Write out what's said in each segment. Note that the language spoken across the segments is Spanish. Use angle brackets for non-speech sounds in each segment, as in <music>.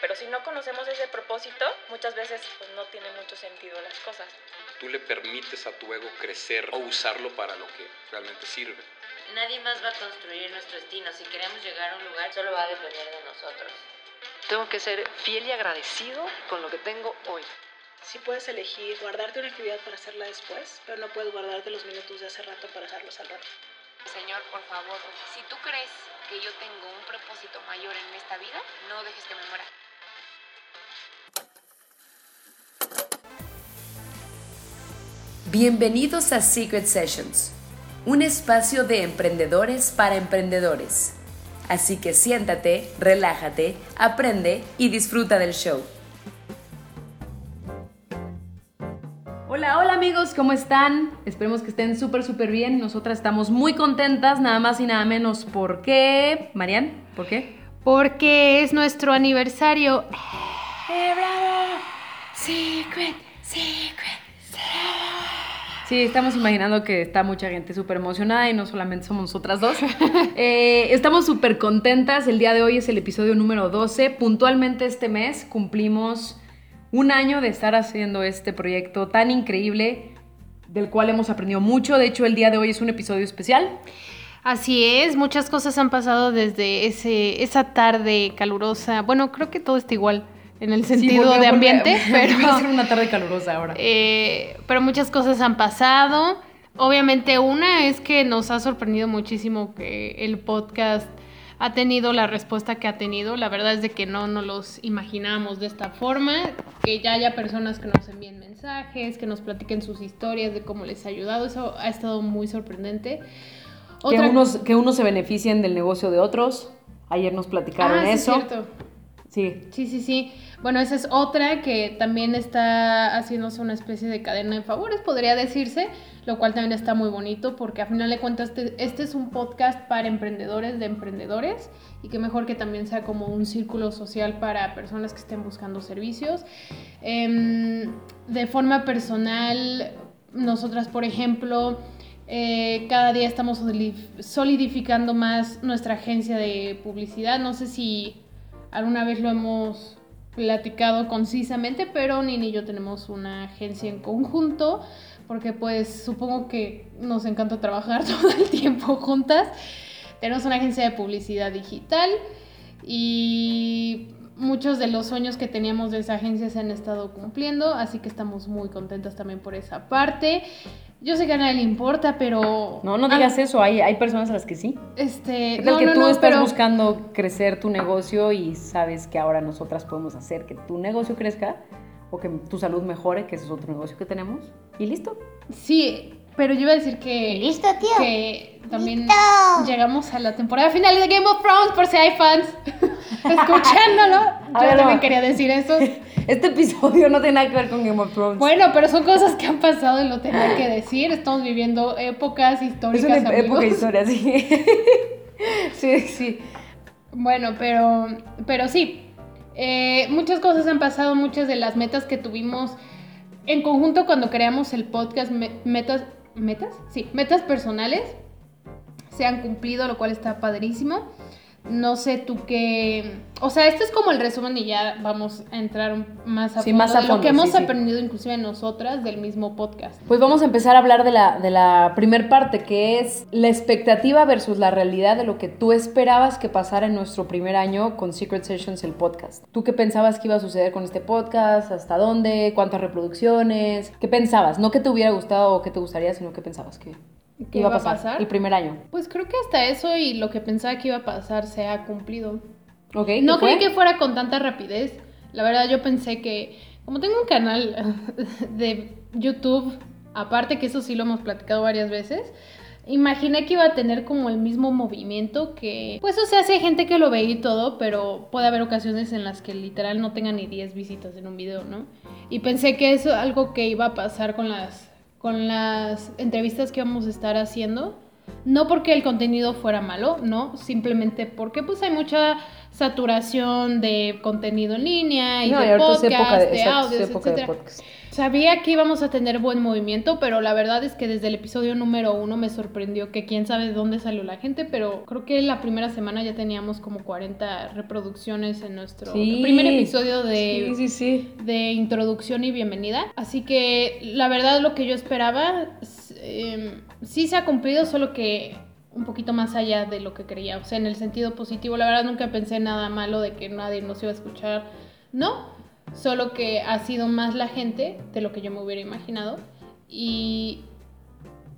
Pero si no conocemos ese propósito, muchas veces pues, no tiene mucho sentido las cosas. Tú le permites a tu ego crecer o usarlo para lo que realmente sirve. Nadie más va a construir nuestro destino. Si queremos llegar a un lugar, solo va a depender de nosotros. Tengo que ser fiel y agradecido con lo que tengo hoy. Sí puedes elegir guardarte una actividad para hacerla después, pero no puedes guardarte los minutos de hace rato para hacerlos al rato. Señor, por favor, si tú crees que yo tengo un propósito mayor en esta vida, no dejes que me muera. Bienvenidos a Secret Sessions, un espacio de emprendedores para emprendedores. Así que siéntate, relájate, aprende y disfruta del show. Hola, hola amigos, ¿cómo están? Esperemos que estén súper, súper bien. Nosotras estamos muy contentas, nada más y nada menos. ¿Por qué? Marian, ¿por qué? Porque es nuestro aniversario. Secret, secret, Sí, estamos imaginando que está mucha gente súper emocionada y no solamente somos nosotras dos. <laughs> Eh, estamos súper contentas. El día de hoy es el episodio número 12. Puntualmente este mes cumplimos un año de estar haciendo este proyecto tan increíble del cual hemos aprendido mucho. De hecho, el día de hoy es un episodio especial. Así es, muchas cosas han pasado desde ese, esa tarde calurosa. Bueno, creo que todo está igual en el sentido de ambiente, <laughs> pero, a ser una tarde calurosa ahora. eh, pero muchas cosas han pasado. Obviamente una es que nos ha sorprendido muchísimo que el podcast ha tenido la respuesta que ha tenido. La verdad es de que no nos los imaginábamos de esta forma, que ya haya personas que nos envíen mensajes, que nos platiquen sus historias de cómo les ha ayudado. Eso ha estado muy sorprendente. que, unos, que unos se beneficien del negocio de otros. Ayer nos platicaron Ah, sí, eso. cierto. Sí. Sí, sí, sí. Bueno, esa es otra que también está haciéndose una especie de cadena de favores, podría decirse, lo cual también está muy bonito porque a final de cuentas este, este es un podcast para emprendedores de emprendedores y que mejor que también sea como un círculo social para personas que estén buscando servicios. Em, de forma personal, nosotras, por ejemplo, eh, cada día estamos solidif- solidificando más nuestra agencia de publicidad. No sé si alguna vez lo hemos platicado concisamente, pero Nini y yo tenemos una agencia en conjunto, porque pues supongo que nos encanta trabajar <laughs> todo el tiempo juntas. Tenemos una agencia de publicidad digital y muchos de los sueños que teníamos de esa agencia se han estado cumpliendo, así que estamos muy contentas también por esa parte. Yo sé que a nadie le importa, pero... No, no digas eso. Hay, hay personas a las que sí. Este, ¿Qué tal no, que no, tú no, estás pero- buscando crecer tu negocio y sabes que ahora nosotras podemos hacer que tu negocio crezca o que tu salud mejore, que ese es otro negocio que tenemos? Y listo. Sí, pero yo iba a decir que. Listo, tío. Que también llegamos a la temporada final de Game of Thrones, por si hay fans <laughs> escuchándolo. Yo ver, también no. quería decir eso. <laughs> Este episodio no tiene nada que ver con Game of Thrones. Bueno, pero son cosas que han pasado y lo tenía que decir. Estamos viviendo épocas es históricas. una ep- época amigos. historia, sí. <laughs> sí, sí. Bueno, pero, pero sí, eh, muchas cosas han pasado, muchas de las metas que tuvimos en conjunto cuando creamos el podcast, me- metas, metas, sí, metas personales, se han cumplido, lo cual está padrísimo. No sé tú qué, o sea, este es como el resumen y ya vamos a entrar más a Sí, fondo más a de lo que hemos sí, aprendido inclusive nosotras del mismo podcast. Pues vamos a empezar a hablar de la, de la primer parte, que es la expectativa versus la realidad de lo que tú esperabas que pasara en nuestro primer año con Secret Sessions, el podcast. ¿Tú qué pensabas que iba a suceder con este podcast? ¿Hasta dónde? ¿Cuántas reproducciones? ¿Qué pensabas? No que te hubiera gustado o que te gustaría, sino que pensabas que ¿Qué iba a pasar, pasar? el primer año. Pues creo que hasta eso y lo que pensaba que iba a pasar se ha cumplido. ¿Ok? ¿qué No creí que fuera con tanta rapidez. La verdad yo pensé que, como tengo un canal <laughs> de YouTube, aparte que eso sí lo hemos platicado varias veces, imaginé que iba a tener como el mismo movimiento que, pues o sea, sí hay gente que lo ve y todo, pero puede haber ocasiones en las que literal no tenga ni 10 visitas en un video, ¿no? Y pensé que eso es algo que iba a pasar con las, con las entrevistas que vamos a estar haciendo. No porque el contenido fuera malo, no, simplemente porque pues hay mucha saturación de contenido en línea y No, y de es podcast, de, audios, de podcast. Sabía que íbamos a tener buen movimiento, pero la verdad es que desde el episodio número uno me sorprendió que quién sabe de dónde salió la gente, pero creo que la primera semana ya teníamos como 40 reproducciones en nuestro Sí. primer episodio de, Sí, sí, sí. de introducción y bienvenida. Así que la verdad lo que yo esperaba em, sí se ha cumplido, solo que un poquito más allá de lo que creía. O sea, en el sentido positivo, la verdad nunca pensé nada malo de que nadie nos iba a escuchar. No, solo que ha sido más la gente de lo que yo me hubiera imaginado. Y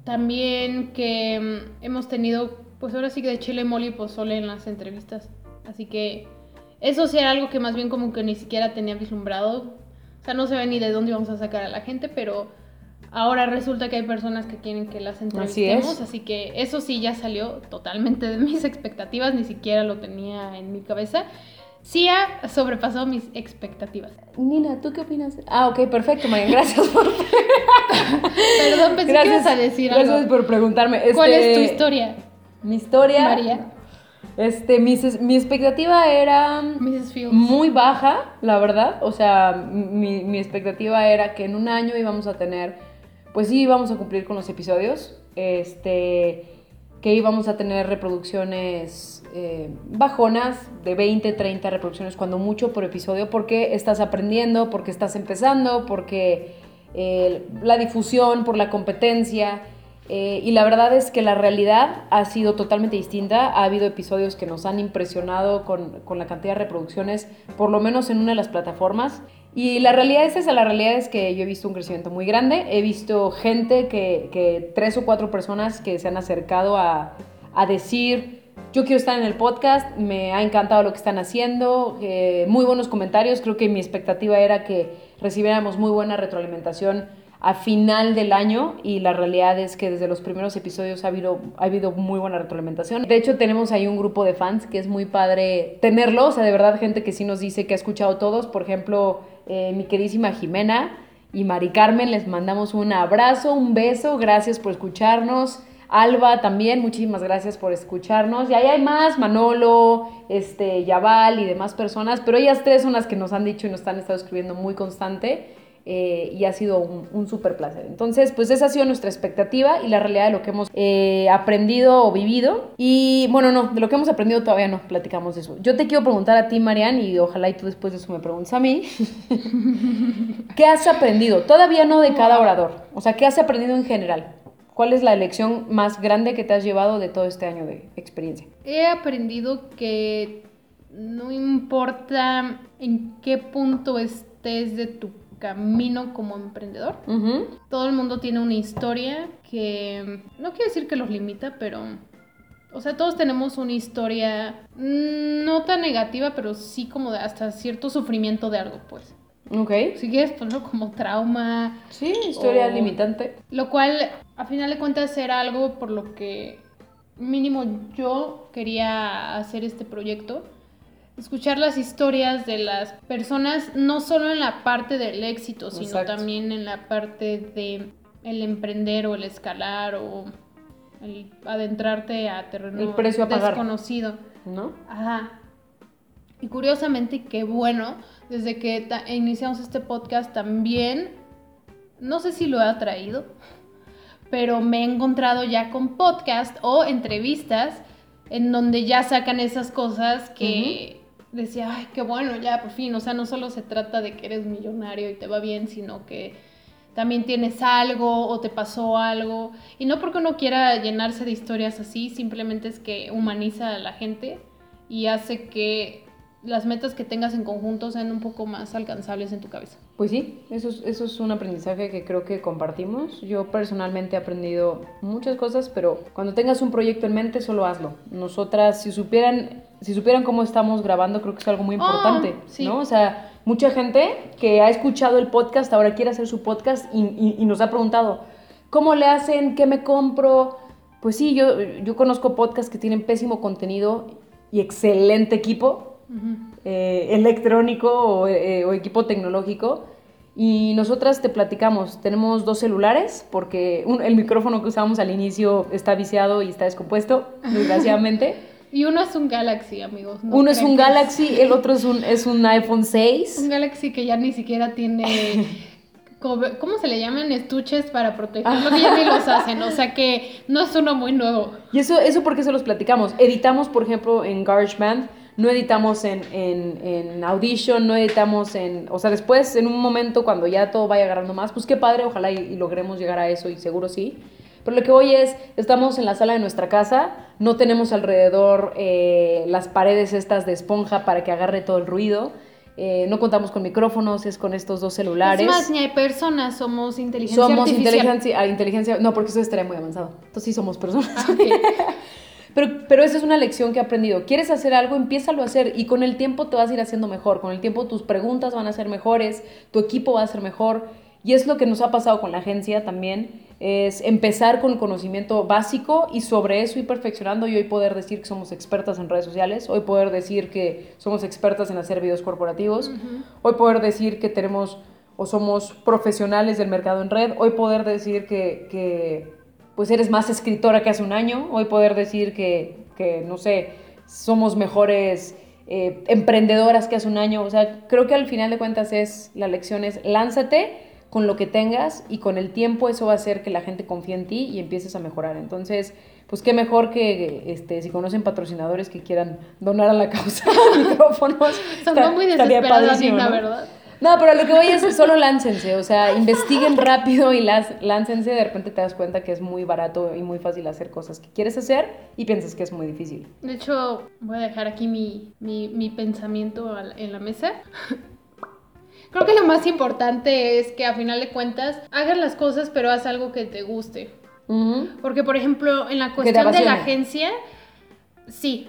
también que mm, hemos tenido, pues ahora sí que de chile, mole y pozole en las entrevistas. Así que eso sí era algo que más bien como que ni siquiera tenía vislumbrado. O sea, no se ve ni de dónde íbamos a sacar a la gente, pero ahora resulta que hay personas que quieren que las entrevistemos. es. Así, que eso sí ya salió totalmente de mis <laughs> expectativas, ni siquiera lo tenía en mi cabeza. Sí ha sobrepasado mis expectativas. Nina, ¿tú qué opinas? Ah, ok, perfecto, Marian, gracias por... <laughs> <laughs> Perdón, pensé que ibas a decir gracias algo. por preguntarme. ¿Cuál Este, es tu historia, Mi historia... María? Este, mi, mi expectativa era muy baja, la verdad. O sea, mi, mi expectativa era que en un año íbamos a tener, pues sí, íbamos a cumplir con los episodios. Este, que íbamos a tener reproducciones eh, bajonas, de 20, 30 reproducciones, cuando mucho por episodio, porque estás aprendiendo, porque estás empezando, porque eh, la difusión, por la competencia. Eh, y la verdad es que la realidad ha sido totalmente distinta. Ha habido episodios que nos han impresionado con, con la cantidad de reproducciones, por lo menos en una de las plataformas. Y la realidad es esa, la realidad es que yo he visto un crecimiento muy grande. He visto gente que, que tres o cuatro personas que se han acercado a, a decir, yo quiero estar en el podcast, me ha encantado lo que están haciendo, eh, muy buenos comentarios. Creo que mi expectativa era que recibiéramos muy buena retroalimentación a final del año y la realidad es que desde los primeros episodios ha habido, ha habido muy buena retroalimentación. De hecho, tenemos ahí un grupo de fans que es muy padre tenerlo, o sea, de verdad gente que sí nos dice que ha escuchado todos, por ejemplo, eh, mi queridísima Jimena y Mari Carmen, les mandamos un abrazo, un beso, gracias por escucharnos. Alba también, muchísimas gracias por escucharnos. Y ahí hay más, Manolo, este, Yabal y demás personas, pero ellas tres son las que nos han dicho y nos han estado escribiendo muy constante eh, y ha sido un, un súper placer. Entonces, pues esa ha sido nuestra expectativa y la realidad de lo que hemos eh, aprendido o vivido. Y bueno, no, de lo que hemos aprendido todavía no platicamos de eso. Yo te quiero preguntar a ti, Marian, y ojalá y tú después de eso me preguntes a mí. <laughs> ¿Qué has aprendido? Todavía no de cada orador. O sea, ¿qué has aprendido en general? ¿Cuál es la lección más grande que te has llevado de todo este año de experiencia? He aprendido que no importa en qué punto estés de tu camino como emprendedor, todo el mundo tiene una historia que no quiero decir que los limita, pero o sea, todos tenemos una historia mm, no tan negativa, pero sí como de hasta cierto sufrimiento de algo, pues. Ok. Si quieres ponerlo como trauma, Sí, historia O- limitante. Lo cual, a final de cuentas, era algo por lo que mínimo yo quería hacer este proyecto. Escuchar las historias de las personas, no solo en la parte del éxito, sino Exacto. también en la parte de el emprender o el escalar o el adentrarte a terreno El precio a pagar. desconocido. ¿No? Ajá. Y curiosamente, qué bueno, desde que iniciamos este podcast también, no sé si lo he atraído, pero me he encontrado ya con podcast o entrevistas en donde ya sacan esas cosas que decía, ay, qué bueno, ya por fin, o sea, no solo se trata de que eres millonario y te va bien, sino que también tienes algo o te pasó algo. Y no porque uno quiera llenarse de historias así, simplemente es que humaniza a la gente y hace que las metas que tengas en conjunto sean un poco más alcanzables en tu cabeza. Pues sí, eso es, eso es un aprendizaje que creo que compartimos. Yo personalmente he aprendido muchas cosas, pero cuando tengas un proyecto en mente, solo hazlo. Nosotras, si supieran, si supieran cómo estamos grabando, creo que es algo muy Oh, importante, sí. ¿no? O sea, mucha gente que ha escuchado el podcast ahora quiere hacer su podcast y, y- y nos ha preguntado, ¿cómo le hacen? ¿Qué me compro? Pues sí, yo, yo conozco podcasts que tienen pésimo contenido y excelente equipo, eh, electrónico o, eh, o equipo tecnológico. Y nosotras te platicamos, tenemos dos celulares porque un- el micrófono que usábamos al inicio está viciado y está descompuesto, <laughs> desgraciadamente. Y uno es un Galaxy, amigos. no Uno es un Galaxy, el <laughs> otro es un, es un iPhone Un 6. Galaxy que ya ni siquiera tiene <laughs> ¿cómo se le llaman? Estuches para proteger lo que ya ni los hacen. O sea que no es uno muy nuevo. Y eso, eso porque se los platicamos. Editamos, por ejemplo, en GarageBand, no editamos en, en, en Audition, no editamos en... O sea, después, en un momento cuando ya todo vaya agarrando más, pues qué padre, ojalá y, y logremos llegar a eso y seguro sí. Pero lo que hoy es, estamos en la sala de nuestra casa, no tenemos alrededor eh, las paredes estas de esponja para que agarre todo el ruido, eh, no contamos con micrófonos, es con estos dos celulares. Es más, ni hay personas, somos inteligencia somos artificial. inteligencia, ah, inteligencia, no, porque eso estaría muy avanzado. Entonces sí somos personas. Ah. <laughs> Pero, pero esa es una lección que he aprendido. ¿Quieres hacer algo? Empiézalo a hacer y con el tiempo te vas a ir haciendo mejor. Con el tiempo tus preguntas van a ser mejores, tu equipo va a ser mejor. Y es lo que nos ha pasado con la agencia también, es empezar con conocimiento básico y sobre eso ir perfeccionando y hoy poder decir que somos expertas en redes sociales, hoy poder decir que somos expertas en hacer videos corporativos, hoy poder decir que tenemos o somos profesionales del mercado en red, hoy poder decir que, que pues eres más escritora que hace un año, hoy poder decir que, que no sé, somos mejores eh, emprendedoras que hace un año, o sea, creo que al final de cuentas es, la lección es lánzate con lo que tengas y con el tiempo eso va a hacer que la gente confíe en ti y empieces a mejorar. Entonces, pues qué mejor que este, si conocen patrocinadores que quieran donar a la causa <laughs> micrófonos. Está- muy padrísimo, Nina, ¿no? ¿verdad? No, pero lo que voy es solo láncense, o sea, investiguen rápido y las, láncense, de repente te das cuenta que es muy barato y muy fácil hacer cosas que quieres hacer y piensas que es muy difícil. De hecho, voy a dejar aquí mi, mi, mi pensamiento en la mesa. Creo que lo más importante es que a final de cuentas hagas las cosas pero haz algo que te guste. Porque, por ejemplo, en la cuestión de la agencia, sí.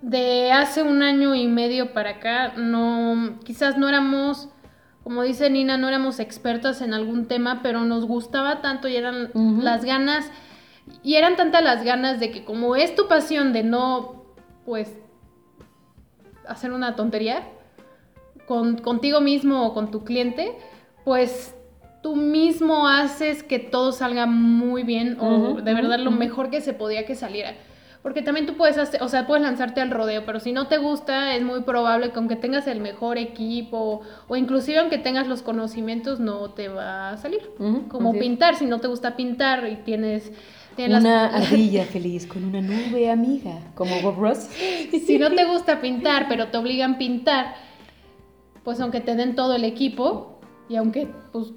De hace un año y medio para acá, no, quizás no éramos, como dice Nina, no éramos expertas en algún tema, pero nos gustaba tanto y eran las ganas, y eran tantas las ganas de que como es tu pasión de no, pues, hacer una tontería con, contigo mismo o con tu cliente, pues tú mismo haces que todo salga muy bien o de verdad lo mejor que se podía que saliera. Porque también tú puedes hacer, o sea, puedes lanzarte al rodeo, pero si no te gusta, es muy probable que aunque tengas el mejor equipo o inclusive aunque tengas los conocimientos, no te va a salir. Como pintar, si no te gusta pintar y tienes... tienes Una las- <laughs> ardilla feliz con una nube amiga, como Bob Ross. <laughs> si no te gusta pintar, pero te obligan a pintar, pues aunque te den todo el equipo y aunque pues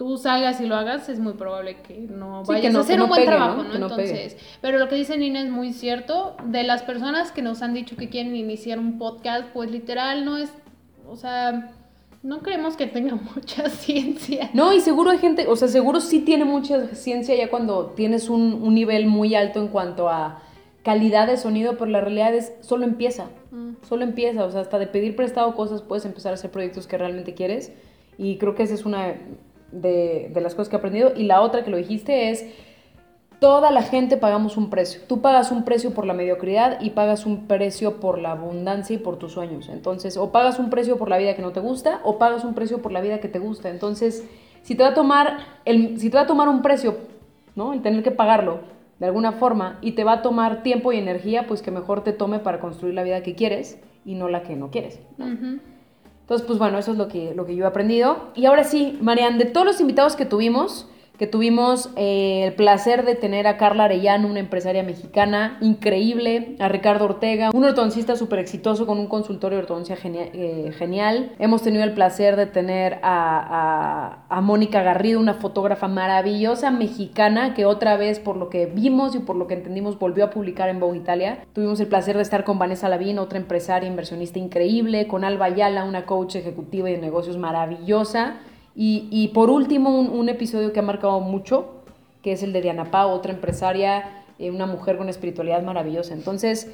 tú salgas y lo hagas, es muy probable que no Sí, vayas que no- a hacer no un buen pegue, trabajo, ¿no? Entonces, pero lo que dice Nina es muy cierto. De las personas que nos han dicho que quieren iniciar un podcast, pues literal no es, o sea, no creemos que tenga <laughs> mucha ciencia. No, y seguro hay gente, o sea, seguro sí tiene mucha ciencia ya cuando tienes un, un nivel muy alto en cuanto a calidad de sonido, pero la realidad es, solo empieza, Mm. solo empieza, o sea, hasta de pedir prestado cosas puedes empezar a hacer proyectos que realmente quieres, y creo que esa es una de, las cosas que he aprendido, y la otra que lo dijiste es, toda la gente pagamos un precio, tú pagas un precio por la mediocridad y pagas un precio por la abundancia y por tus sueños, entonces, o pagas un precio por la vida que no te gusta, o pagas un precio por la vida que te gusta, entonces, si te va a tomar, el, si te va a tomar un precio, ¿no? El tener que pagarlo de alguna forma y te va a tomar tiempo y energía, pues que mejor te tome para construir la vida que quieres y no la que no quieres. Ujú. Entonces, pues bueno, eso es lo que, lo que yo he aprendido. Y ahora sí, Marian, de todos los invitados que tuvimos, que tuvimos eh, el placer de tener a Carla Arellano, una empresaria mexicana increíble, a Ricardo Ortega, un ortodoncista súper exitoso con un consultorio de ortodoncia eh, genial. Hemos tenido el placer de tener a, a- a Mónica Garrido, una fotógrafa maravillosa mexicana que otra vez, por lo que vimos y por lo que entendimos, volvió a publicar en Vogue Italia. Tuvimos el placer de estar con Vanessa Lavín, otra empresaria inversionista increíble, con Alba Ayala, una coach ejecutiva y de negocios maravillosa. Y, y por último, un, un episodio que ha marcado mucho, que es el de Diana Pau, otra empresaria, eh, una mujer con espiritualidad maravillosa. Entonces,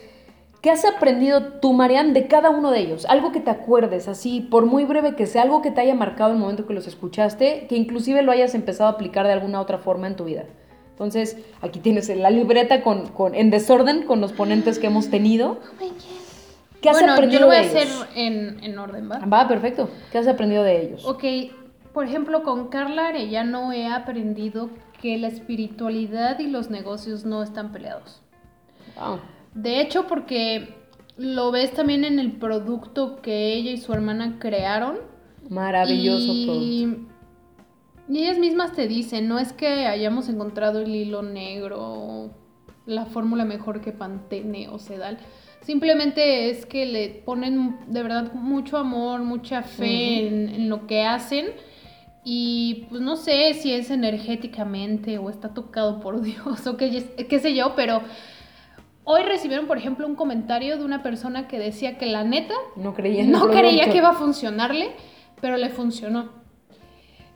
¿qué has aprendido tú, Marian, de cada uno de ellos? Algo que te acuerdes, así, por muy breve que sea, algo que te haya marcado el momento que los escuchaste, que inclusive lo hayas empezado a aplicar de alguna otra forma en tu vida. Entonces, aquí tienes la libreta con, con- en desorden con los ponentes que hemos tenido. ¿Qué has bueno, aprendido yo lo voy a hacer en, en orden, ¿va? Va, perfecto. ¿Qué has aprendido de ellos? Ok, por ejemplo, con Carla Arellano he aprendido que la espiritualidad y los negocios no están peleados. Wow. De hecho, porque lo ves también en el producto que ella y su hermana crearon. Maravilloso y Y ellas mismas te dicen, no es que hayamos encontrado el hilo negro, la fórmula mejor que Pantene o Sedal. Simplemente es que le ponen de verdad mucho amor, mucha fe en, en lo que hacen. Y pues no sé si es energéticamente o está tocado por <laughs> Dios o qué, qué sé yo, pero hoy recibieron, por ejemplo, un comentario de una persona que decía que la neta No creía no creía que iba a funcionarle, pero le funcionó.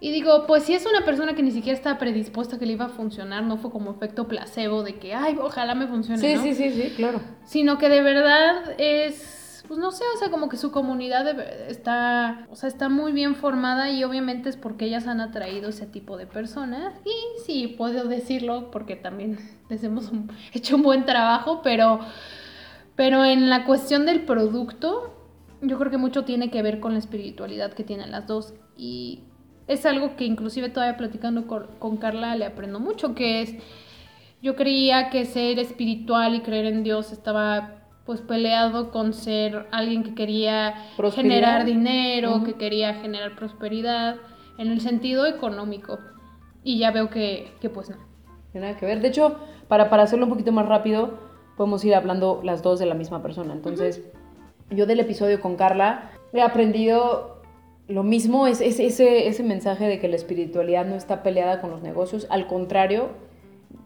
Y digo, pues si es una persona que ni siquiera estaba predispuesta que le iba a funcionar, no fue como efecto placebo de que, ay, ojalá me funcione, Sí, ¿no? sí, sí, sí, claro. Sino que de verdad es, pues no sé, o sea, como que su comunidad está, o sea, está muy bien formada y obviamente es porque ellas han atraído ese tipo de personas. Y sí, puedo decirlo porque también <laughs> les hemos hecho un buen trabajo, pero, pero en la cuestión del producto, yo creo que mucho tiene que ver con la espiritualidad que tienen las dos. Y es algo que inclusive todavía platicando con, con Carla le aprendo mucho, que es, yo creía que ser espiritual y creer en Dios estaba pues peleado con ser alguien que quería generar dinero, que quería generar prosperidad en el sentido económico. Y ya veo que, que pues no. Tiene nada que ver. De hecho, para, para hacerlo un poquito más rápido, podemos ir hablando las dos de la misma persona. Entonces, yo del episodio con Carla he aprendido lo mismo, es, es- ese, ese mensaje de que la espiritualidad no está peleada con los negocios. Al contrario,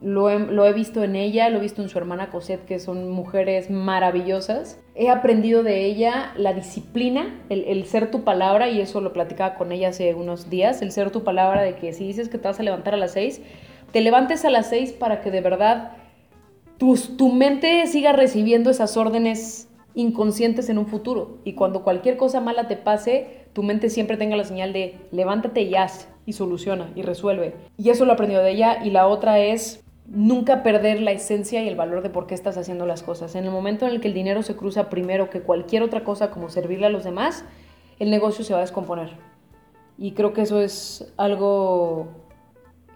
lo he, visto en ella, lo he visto en su hermana Cosette, que son mujeres maravillosas. He aprendido de ella la disciplina, el, el ser tu palabra, y eso lo platicaba con ella hace unos días, el ser tu palabra de que si dices que te vas a levantar a las 6, te levantes a las 6 para que de verdad tu, tu mente siga recibiendo esas órdenes inconscientes en un futuro. Y cuando cualquier cosa mala te pase, tu mente siempre tenga la señal de levántate y haz, y soluciona, y resuelve. Y eso lo he aprendido de ella. Y la otra es nunca perder la esencia y el valor de por qué estás haciendo las cosas. En el momento en el que el dinero se cruza primero que cualquier otra cosa como servirle a los demás, el negocio se va a descomponer. Y creo que eso es algo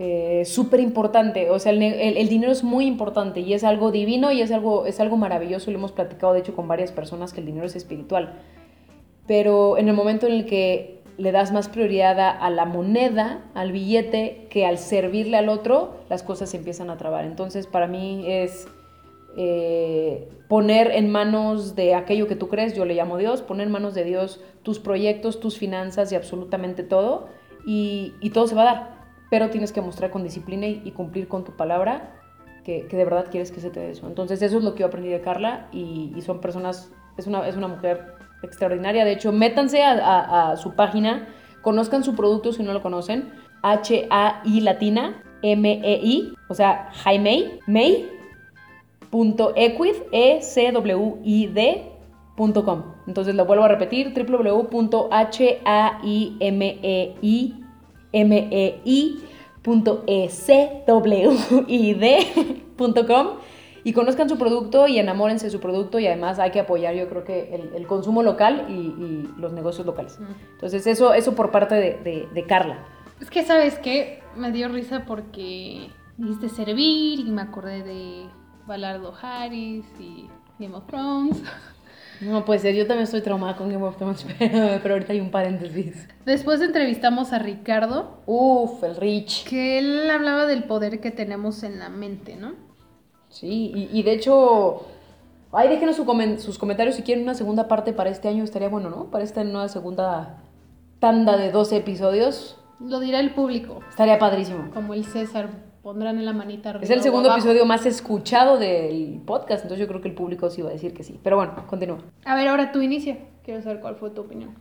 eh, súper importante. O sea, el, ne- el- el dinero es muy importante y es algo divino y es algo, es algo maravilloso. Lo hemos platicado, de hecho, con varias personas que el dinero es espiritual. Pero en el momento en el que le das más prioridad a, la moneda, al billete, que al servirle al otro, las cosas se empiezan a trabar. Entonces, para mí es eh, poner en manos de aquello que tú crees, yo le llamo Dios, poner en manos de Dios tus proyectos, tus finanzas y absolutamente todo, y, todo se va a dar. Pero tienes que mostrar con disciplina y, cumplir con tu palabra que, que de verdad quieres que se te dé eso. Entonces, eso es lo que yo aprendí de Carla, y, y son personas, es una, es una mujer extraordinaria. De hecho, métanse a, su página, conozcan su producto si no lo conocen, H-A-I latina, M-E-I, o sea, Jaime, May, punto equid, e c w i d com. Entonces lo vuelvo a repetir, www.haimei y conozcan su producto y enamórense de su producto y además hay que apoyar yo creo que el, el consumo local y, y los negocios locales. Entonces eso, eso por parte de, de- de Carla. Es que, ¿sabes qué? Me dio risa porque dijiste servir y me acordé de Balardo Harris y Game of Thrones. <laughs> No puede ser, yo también estoy traumada con Game of Thrones, <laughs> pero, pero ahorita hay un paréntesis. Después entrevistamos a Ricardo, Uf, el Rich. que él hablaba del poder que tenemos en la mente, ¿no? Sí, y, y de hecho, ay, déjenos su comen- sus comentarios si quieren una segunda parte para este año, estaría bueno, ¿no? Para esta nueva segunda tanda de 12 episodios, Lo dirá el público, estaría padrísimo. como el César, pondrán en la manita arriba. Es el segundo abajo. episodio más escuchado del podcast, entonces yo creo que el público sí va a decir que sí. Pero bueno, continúa. A ver, ahora tú inicia. Quiero saber cuál fue tu opinión.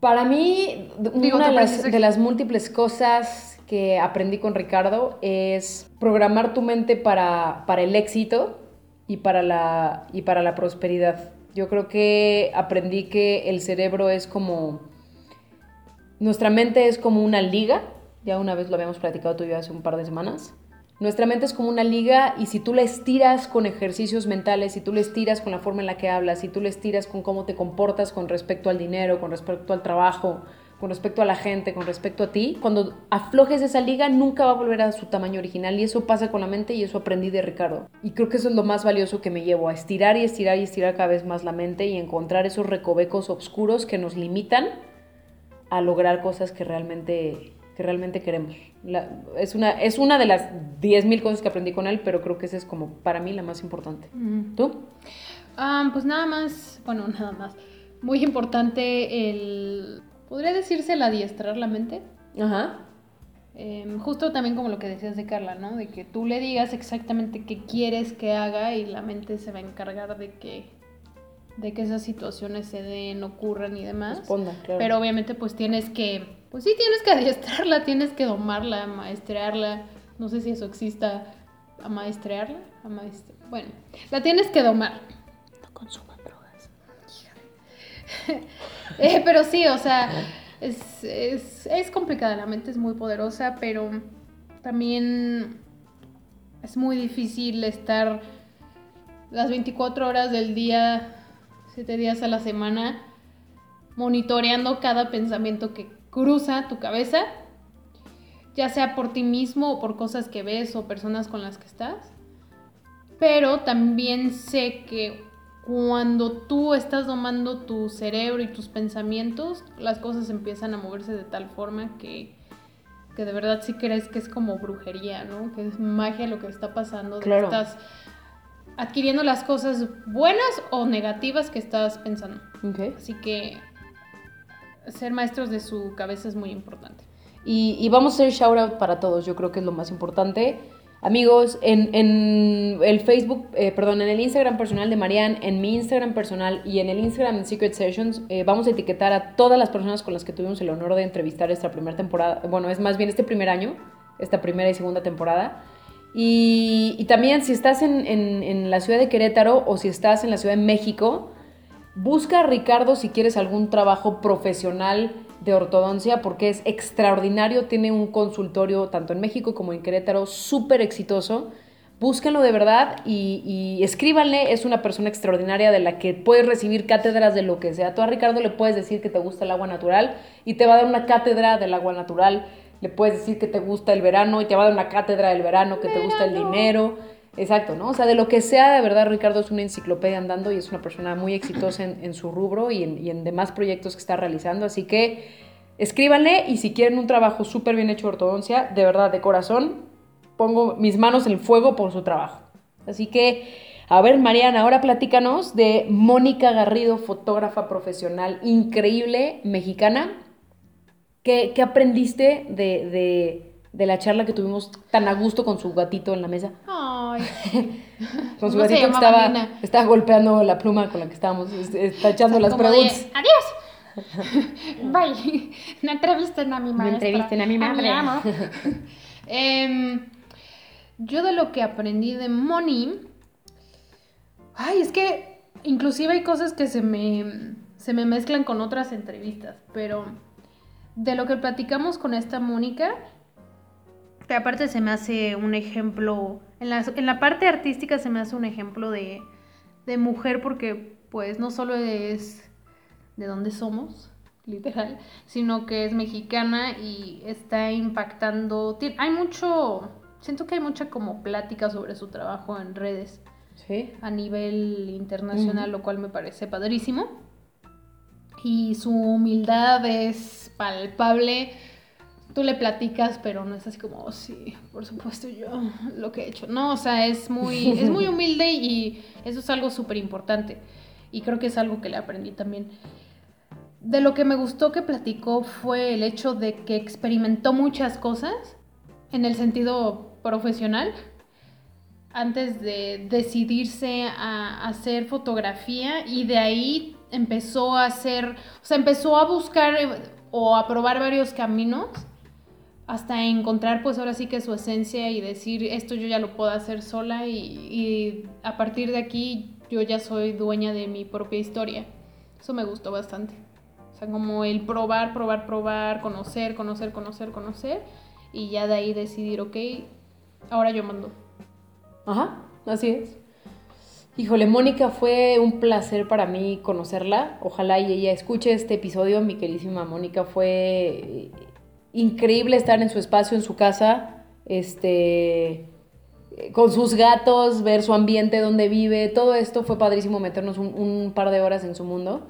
Para mí, Digo, una las, de las múltiples cosas que aprendí con Ricardo es programar tu mente para, para el éxito y para, la, y para la prosperidad. Yo creo que aprendí que el cerebro es como... Nuestra mente es como una liga, ya una vez lo habíamos platicado tú y yo hace un par de semanas. Nuestra mente es como una liga y si tú la estiras con ejercicios mentales, si tú la estiras con la forma en la que hablas, si tú la estiras con cómo te comportas con respecto al dinero, con respecto al trabajo, con respecto a la gente, con respecto a ti, cuando aflojes esa liga nunca va a volver a su tamaño original y eso pasa con la mente y eso aprendí de Ricardo. Y creo que eso es lo más valioso que me llevo, a estirar y estirar y estirar cada vez más la mente y encontrar esos recovecos oscuros que nos limitan a lograr cosas que realmente que realmente queremos. La- es, una, es una de las 10.000 cosas que aprendí con él, pero creo que esa es como para mí la más importante. Mm. ¿Tú? Ah, pues nada más, bueno, <laughs> nada más. Muy importante el, podría decirse el adiestrar la mente. Ajá. Em, justo también como lo que decías de Carla, ¿no? De que tú le digas exactamente qué quieres que haga y la mente se va a encargar de que, de que esas situaciones se den, ocurran y demás. Responda, claro. Pero obviamente pues tienes que, pues sí, tienes que <laughs> adiestrarla, tienes que domarla, maestrearla. No sé si eso exista, amaestrearla, amaestre- Bueno, la tienes que domar. <laughs> Eh, pero sí, o sea, es, es, es complicada, la mente es muy poderosa, pero también es muy difícil estar las 24 horas del día, 7 días a la semana, monitoreando cada pensamiento que cruza tu cabeza, ya sea por ti mismo o por cosas que ves o personas con las que estás. Pero también sé que cuando tú estás domando tu cerebro y tus pensamientos, las cosas empiezan a moverse de tal forma que, que de verdad sí crees que es como brujería, ¿no? Que es magia lo que está pasando. de que Claro. estás adquiriendo las cosas buenas o negativas que estás pensando. Ok. Así que ser maestros de su cabeza es muy importante. Y, y vamos a hacer shout out para todos, yo creo que es lo más importante. Amigos, en, en el Facebook, eh, perdón, en el Instagram personal de Marianne, en mi Instagram personal y en el Instagram de Secret Sessions, eh, vamos a etiquetar a todas las personas con las que tuvimos el honor de entrevistar esta primera temporada, bueno, es más bien este primer año, esta primera y segunda temporada. Y, y también si estás en, en- en la ciudad de Querétaro o si estás en la ciudad de México, Busca a Ricardo si quieres algún trabajo profesional de ortodoncia porque es extraordinario, tiene un consultorio tanto en México como en Querétaro súper exitoso. Búsquenlo de verdad y, y escríbanle, es una persona extraordinaria de la que puedes recibir cátedras de lo que sea. Tú a Ricardo le puedes decir que te gusta el agua natural y te va a dar una cátedra del agua natural. Le puedes decir que te gusta el verano y te va a dar una cátedra del verano, que te gusta el dinero. Exacto, ¿no? O sea, de lo que sea, de verdad, Ricardo es una enciclopedia andando y es una persona muy exitosa en, su rubro y en, demás proyectos que está realizando. Así que escríbanle y si quieren un trabajo súper bien hecho de ortodoncia, de verdad, de corazón, pongo mis manos en el fuego por su trabajo. Así que, a ver, Mariana, ahora platícanos de Mónica Garrido, fotógrafa profesional increíble, mexicana. ¿Qué, aprendiste de- de la charla que tuvimos tan a gusto con su gatito en la mesa? Ay, <laughs> Con su ¿Cómo se gatito que estaba, estaba golpeando la pluma con la que estábamos tachando las como de, preguntas. Adiós. <laughs> Bye. <laughs> No entrevisten a mi maestra. entrevisten a mi madre. amo. Em, yo de lo que aprendí de Moni. Ay, es que inclusive hay cosas que se me, se me mezclan con otras entrevistas, pero de lo que platicamos con esta Mónica, que aparte se me hace un ejemplo, en la, en la parte artística se me hace un ejemplo de, de mujer porque pues no solo es de dónde somos, literal, sino que es mexicana y está impactando, hay mucho, siento que hay mucha como plática sobre su trabajo en redes Sí. a nivel internacional, lo cual me parece padrísimo. Y su humildad es palpable. Tú le platicas, pero no es así como, "Oh, sí, por supuesto yo <laughs> lo que he hecho. No, o sea, es muy, es muy <laughs> humilde y eso es algo súper importante. Y creo que es algo que le aprendí también. De lo que me gustó que platicó fue el hecho de que experimentó muchas cosas en el sentido profesional antes de decidirse a hacer fotografía y de ahí empezó a hacer, o sea, empezó a buscar eh, o a probar varios caminos hasta encontrar pues ahora sí que su esencia y decir esto yo ya lo puedo hacer sola y, y a partir de aquí yo ya soy dueña de mi propia historia. Eso me gustó bastante. O sea, como el probar, probar, probar, conocer, conocer, conocer, conocer y ya de ahí decidir, ok, ahora yo mando. Ajá, así es. Híjole, Mónica, fue un placer para mí conocerla. Ojalá y ella escuche este episodio. Mi queridísima Mónica, fue increíble estar en su espacio, en su casa, este, con sus gatos, ver su ambiente, donde vive. Todo esto fue padrísimo meternos un, par de horas en su mundo.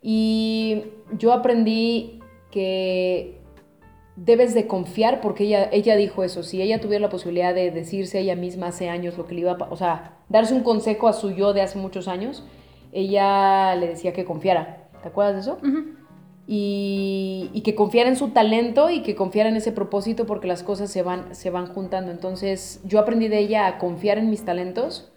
Y yo aprendí que debes de confiar porque ella, ella dijo eso, si ella tuviera la posibilidad de decirse a ella misma hace años lo que le iba a, o sea, darse un consejo a su yo de hace muchos años, ella le decía que confiara. ¿Te acuerdas de eso? Y, que confiara en su talento y que confiara en ese propósito porque las cosas se van, se van juntando. Entonces yo aprendí de ella a confiar en mis talentos,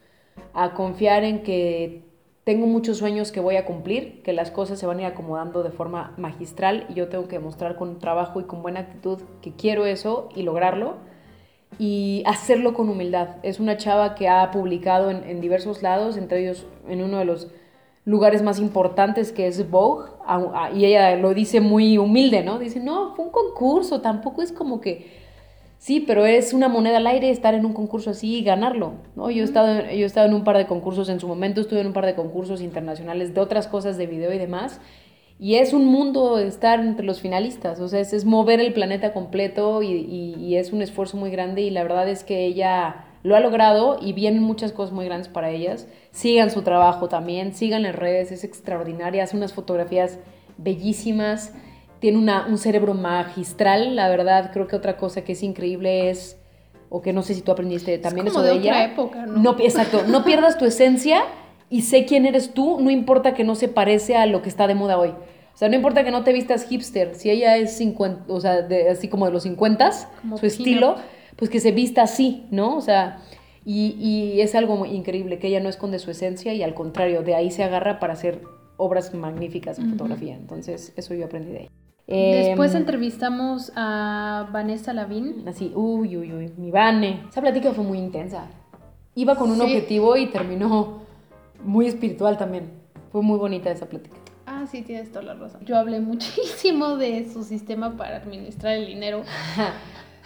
a confiar en que tengo muchos sueños que voy a cumplir, que las cosas se van a ir acomodando de forma magistral y yo tengo que demostrar con trabajo y con buena actitud que quiero eso y lograrlo y hacerlo con humildad. Es una chava que ha publicado en, en diversos lados, entre ellos en uno de los lugares más importantes que es Vogue, a- a- y ella lo dice muy humilde, ¿no? Dice, no, fue un concurso, tampoco es como que... Sí, pero es una moneda al aire estar en un concurso así y ganarlo, ¿no? Yo he, estado, yo he estado en un par de concursos en su momento, estuve en un par de concursos internacionales de otras cosas de video y demás, y es un mundo estar entre los finalistas, o sea, es, es mover el planeta completo y, y- y es un esfuerzo muy grande y la verdad es que ella lo ha logrado y vienen muchas cosas muy grandes para ellas. Sigan su trabajo también, sigan en redes, es extraordinaria, hace unas fotografías bellísimas, tiene una, un cerebro magistral, la verdad creo que otra cosa que es increíble es, o que no sé si tú aprendiste también como eso de, de otra ella. época, ¿no? exacto, no pierdas tu esencia y sé quién eres tú, no importa que no se parece a lo que está de moda hoy. O sea, no importa que no te vistas hipster, si ella es 50, o sea, de- así como de los 50, Como su estilo, pues que se vista así, ¿no? O sea, y, y es algo muy increíble, que ella no esconde su esencia y al contrario, de ahí se agarra para hacer obras magníficas en fotografía. Entonces, eso yo aprendí de ella. Después Em, entrevistamos a Vanessa Lavín. Así, uy, uy, uy, mi Vane. Esa plática fue muy intensa. Iba con un Sí. objetivo y terminó muy espiritual también. Fue muy bonita esa plática. Ah, sí, tienes toda la razón. Yo hablé <laughs> muchísimo de su sistema para administrar el dinero.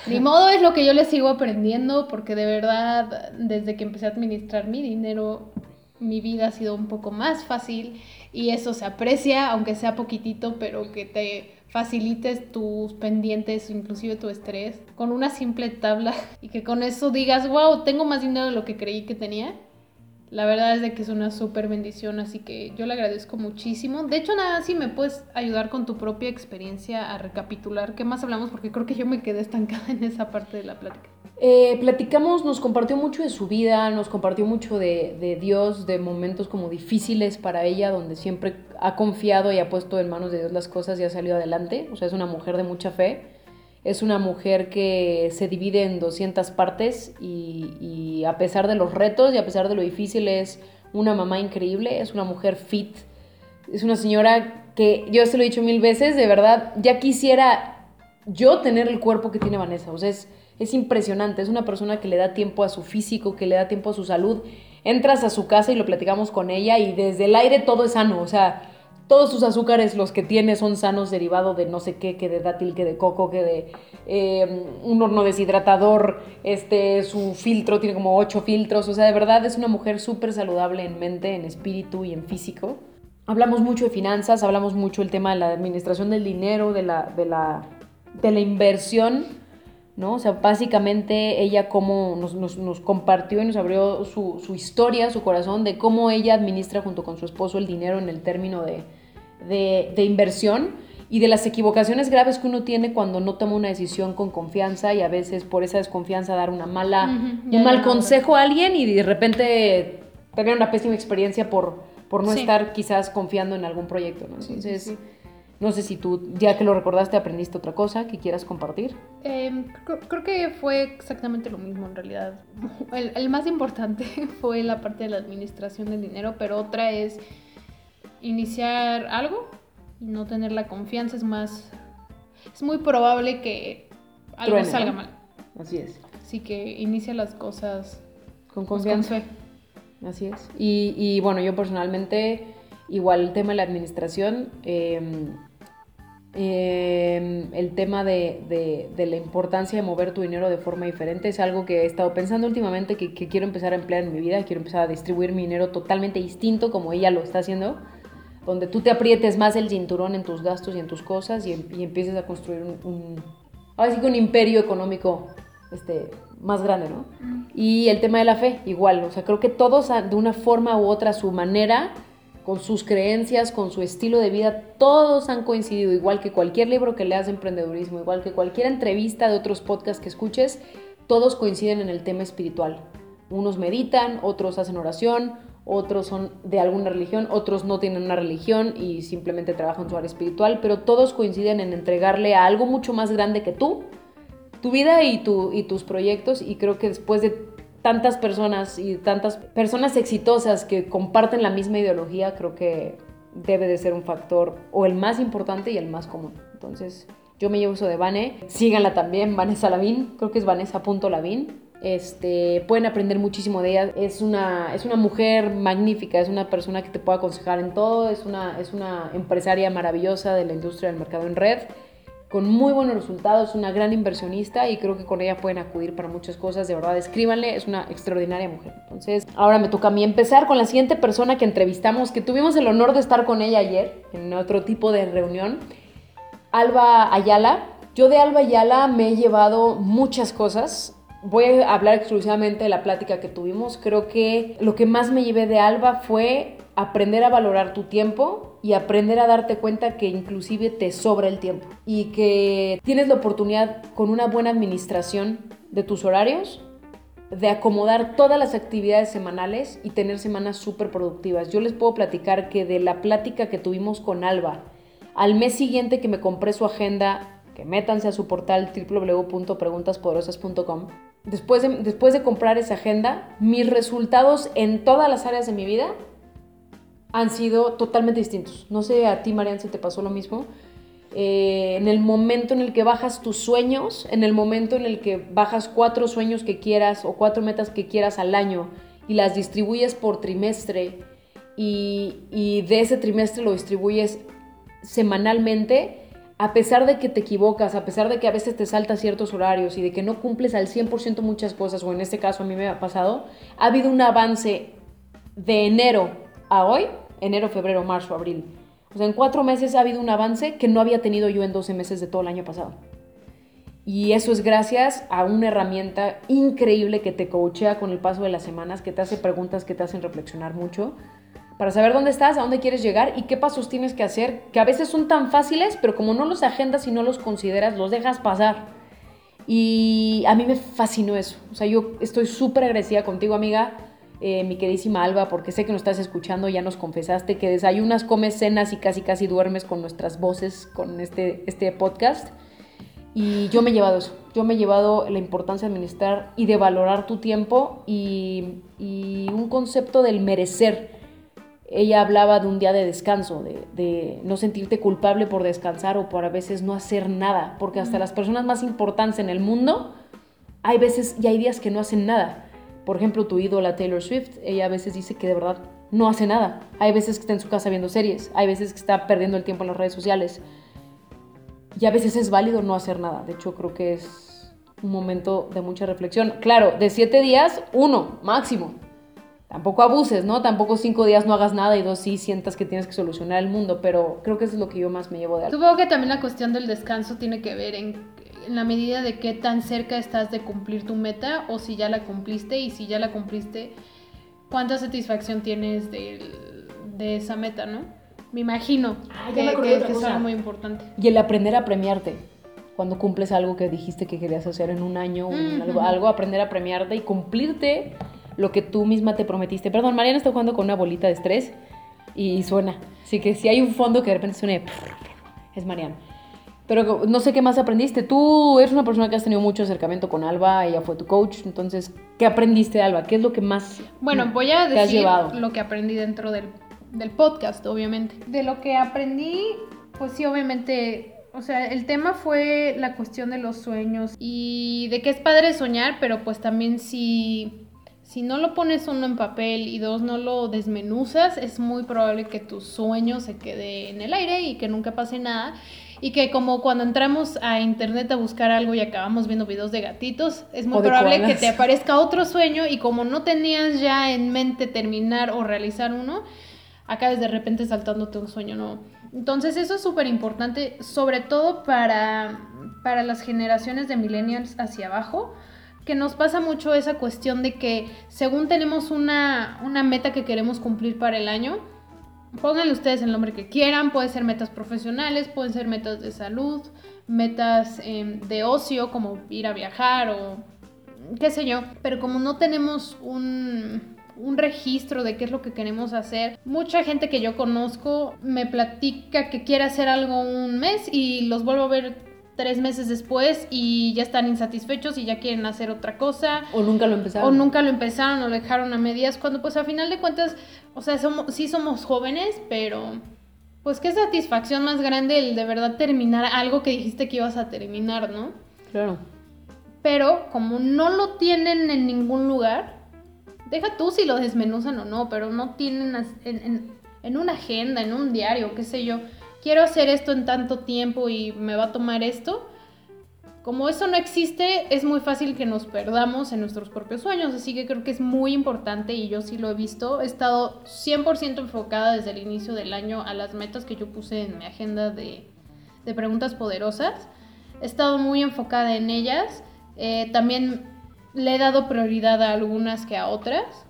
Ni modo es lo que yo le sigo aprendiendo porque de verdad desde que empecé a administrar mi dinero mi vida ha sido un poco más fácil y eso se aprecia aunque sea poquitito pero que te facilites tus pendientes inclusive tu estrés con una simple tabla y que con eso digas wow tengo más dinero de lo que creí que tenía la verdad es de que es una súper bendición, así que yo le agradezco muchísimo. De hecho, nada, si me puedes ayudar con tu propia experiencia a recapitular qué más hablamos, porque creo que yo me quedé estancada en esa parte de la plática. Eh, platicamos, nos compartió mucho de su vida, nos compartió mucho de, de Dios, de momentos como difíciles para ella, donde siempre ha confiado y ha puesto en manos de Dios las cosas y ha salido adelante. O sea, es una mujer de mucha fe. Es una mujer que se divide en 200 partes y, a pesar de los retos y a pesar de lo difícil es una mamá increíble, es una mujer fit, es una señora que yo se lo he dicho mil veces, de verdad, ya quisiera yo tener el cuerpo que tiene Vanessa. O sea, es, es impresionante. Es una persona que le da tiempo a su físico, que le da tiempo a su salud. Entras a su casa y lo platicamos con ella y desde el aire todo es sano. O sea, todos sus azúcares, los que tiene, son sanos derivado de no sé qué, que de dátil, que de coco, que de eh, un horno deshidratador. Este, su filtro tiene como ocho filtros. O sea, de verdad es una mujer súper saludable en mente, en espíritu y en físico. Hablamos mucho de finanzas, hablamos mucho del tema de la administración del dinero, de la, de la, de la inversión, ¿no? O sea, básicamente ella como nos, nos, nos compartió y nos abrió su, su, historia, su corazón, de cómo ella administra junto con su esposo el dinero en el término de, de, de inversión y de las equivocaciones graves que uno tiene cuando no toma una decisión con confianza y a veces por esa desconfianza dar una mala, Ujú, un ya mal consejo a alguien y de repente tener una pésima experiencia por, por no Sí. estar quizás confiando en algún proyecto, ¿no? Sí, sí, Entonces, sí. no sé si tú, ya que lo recordaste, aprendiste otra cosa que quieras compartir. Eh, creo, creo que fue exactamente lo mismo en realidad. <laughs> El, el más importante <laughs> fue la parte de la administración del dinero, pero otra es iniciar algo y no tener la confianza. Es más, es muy probable que algo Truene, salga ¿no? mal. Así es. Así que inicia las cosas Con pues, con confianza. fe. Así es. Y, y, bueno, yo personalmente, igual el tema de la administración, eh, eh, el tema de, de, de, la importancia de mover tu dinero de forma diferente es algo que he estado pensando últimamente que, que, quiero empezar a emplear en mi vida, quiero empezar a distribuir mi dinero totalmente distinto como ella lo está haciendo, donde tú te aprietes más el cinturón en tus gastos y en tus cosas y, y empieces a construir un, un, ahora sí que un imperio económico este, más grande, ¿no? Y el tema de la fe, igual, o sea, creo que todos de una forma u otra, su manera, con sus creencias, con su estilo de vida, todos han coincidido, igual que cualquier libro que leas de emprendedurismo, igual que cualquier entrevista de otros podcasts que escuches, todos coinciden en el tema espiritual. Unos meditan, otros hacen oración, otros son de alguna religión, otros no tienen una religión y simplemente trabajan su área espiritual, pero todos coinciden en entregarle a algo mucho más grande que tú, tu vida y, tu, y tus proyectos y creo que después de tantas personas y tantas personas exitosas que comparten la misma ideología, creo que debe de ser un factor o el más importante y el más común. Entonces, yo me llevo eso de Vane. Síganla también, Vanessa Lavín. Creo que es Vanessa.lavín. Este, pueden aprender muchísimo de ella. Es una, es una mujer magnífica, es una persona que te puede aconsejar en todo, es una, es una empresaria maravillosa de la industria del mercado en red con muy buenos resultados, una gran inversionista y creo que con ella pueden acudir para muchas cosas, de verdad, escríbanle, es una extraordinaria mujer. Entonces, ahora me toca a mí empezar con la siguiente persona que entrevistamos, que tuvimos el honor de estar con ella ayer en otro tipo de reunión, Alba Ayala. Yo de Alba Ayala me he llevado muchas cosas. Voy a hablar exclusivamente de la plática que tuvimos. Creo que lo que más me llevé de Alba fue aprender a valorar tu tiempo y aprender a darte cuenta que inclusive te sobra el tiempo y que tienes la oportunidad con una buena administración de tus horarios de acomodar todas las actividades semanales y tener semanas súper productivas. Yo les puedo platicar que de la plática que tuvimos con Alba, al mes siguiente que me compré su agenda, que métanse a su portal www.preguntaspoderosas.com, después de, después de comprar esa agenda, mis resultados en todas las áreas de mi vida han sido totalmente distintos. No sé a ti, Marian, si te pasó lo mismo. Eh, en el momento en el que bajas tus sueños, en el momento en el que bajas cuatro sueños que quieras o cuatro metas que quieras al año y las distribuyes por trimestre y, y de ese trimestre lo distribuyes semanalmente, a pesar de que te equivocas, a pesar de que a veces te saltas ciertos horarios y de que no cumples al 100% muchas cosas, o en este caso a mí me ha pasado, ha habido un avance de enero a hoy, enero, febrero, marzo, abril. O sea, en cuatro meses ha habido un avance que no había tenido yo en 12 meses de todo el año pasado. Y eso es gracias a una herramienta increíble que te coachea con el paso de las semanas, que te hace preguntas que te hacen reflexionar mucho, para saber dónde estás, a dónde quieres llegar y qué pasos tienes que hacer, que a veces son tan fáciles, pero como no los agendas y no los consideras, los dejas pasar. Y a mí me fascinó eso. O sea, yo estoy súper agradecida contigo, amiga eh, mi queridísima Alba, porque sé que nos estás escuchando, ya nos confesaste que desayunas, comes, cenas y casi casi duermes con nuestras voces, con este, este podcast. Y yo me he llevado eso, yo me he llevado la importancia de administrar y de valorar tu tiempo y, y un concepto del merecer. Ella hablaba de un día de descanso, de, de, no sentirte culpable por descansar o por a veces no hacer nada, porque hasta las personas más importantes en el mundo, hay veces y hay días que no hacen nada por ejemplo, tu ídola Taylor Swift, ella a veces dice que de verdad no hace nada. Hay veces que está en su casa viendo series, hay veces que está perdiendo el tiempo en las redes sociales. Y a veces es válido no hacer nada. De hecho, creo que es un momento de mucha reflexión. Claro, de siete días, uno, máximo. Tampoco abuses, ¿no? Tampoco cinco días no hagas nada y dos sí sientas que tienes que solucionar el mundo, pero creo que eso es lo que yo más me llevo de algo. Supongo que también la cuestión del descanso tiene que ver en en la medida de qué tan cerca estás de cumplir tu meta o si ya la cumpliste y si ya la cumpliste, cuánta satisfacción tienes de, de esa meta, ¿no? Me imagino Ah, ya que, me que- es algo muy importante. Y el aprender a premiarte. Cuando cumples algo que dijiste que querías hacer en un año, algo, aprender a premiarte y cumplirte lo que tú misma te prometiste. Perdón, Mariana está jugando con una bolita de estrés y suena. Así que si hay un fondo que de repente suene, es Mariana. Pero no sé qué más aprendiste. Tú eres una persona que has tenido mucho acercamiento con Alba, ella fue tu coach. Entonces, ¿qué aprendiste de Alba? ¿Qué es lo que más Bueno, voy a decir llevado? lo que aprendí dentro del, del podcast, obviamente. De lo que aprendí, pues sí, obviamente, o sea, el tema fue la cuestión de los sueños y de que es padre soñar, pero pues también si, si no lo pones uno en papel y dos no lo desmenuzas, es muy probable que tu sueño se quede en el aire y que nunca pase nada. Y que como cuando entramos a internet a buscar algo y acabamos viendo videos de gatitos, es muy probable que te aparezca otro sueño y como no tenías ya en mente terminar o realizar uno, acabes de repente saltándote un sueño nuevo. Entonces eso es súper importante, sobre todo para, para las generaciones de millennials hacia abajo, que nos pasa mucho esa cuestión de que según tenemos una, una meta que queremos cumplir para el año, pónganle ustedes el nombre que quieran, pueden ser metas profesionales, pueden ser metas de salud, metas em, de ocio como ir a viajar o qué sé yo, pero como no tenemos un, un registro de qué es lo que queremos hacer, mucha gente que yo conozco me platica que quiere hacer algo un mes y los vuelvo a ver tres meses después y ya están insatisfechos y ya quieren hacer otra cosa. O nunca lo empezaron. O nunca lo empezaron o lo dejaron a medias, cuando pues a final de cuentas, o sea, somos, sí somos jóvenes, pero pues qué satisfacción más grande el de verdad terminar algo que dijiste que ibas a terminar, ¿no? Claro. Pero como no lo tienen en ningún lugar, deja tú si lo desmenuzan o no, pero no tienen en, en- en una agenda, en un diario, qué sé yo, quiero hacer esto en tanto tiempo y me va a tomar esto. Como eso no existe, es muy fácil que nos perdamos en nuestros propios sueños, así que creo que es muy importante y yo sí lo he visto. He estado 100% enfocada desde el inicio del año a las metas que yo puse en mi agenda de, de preguntas poderosas. He estado muy enfocada en ellas. Eh, también le he dado prioridad a algunas que a otras.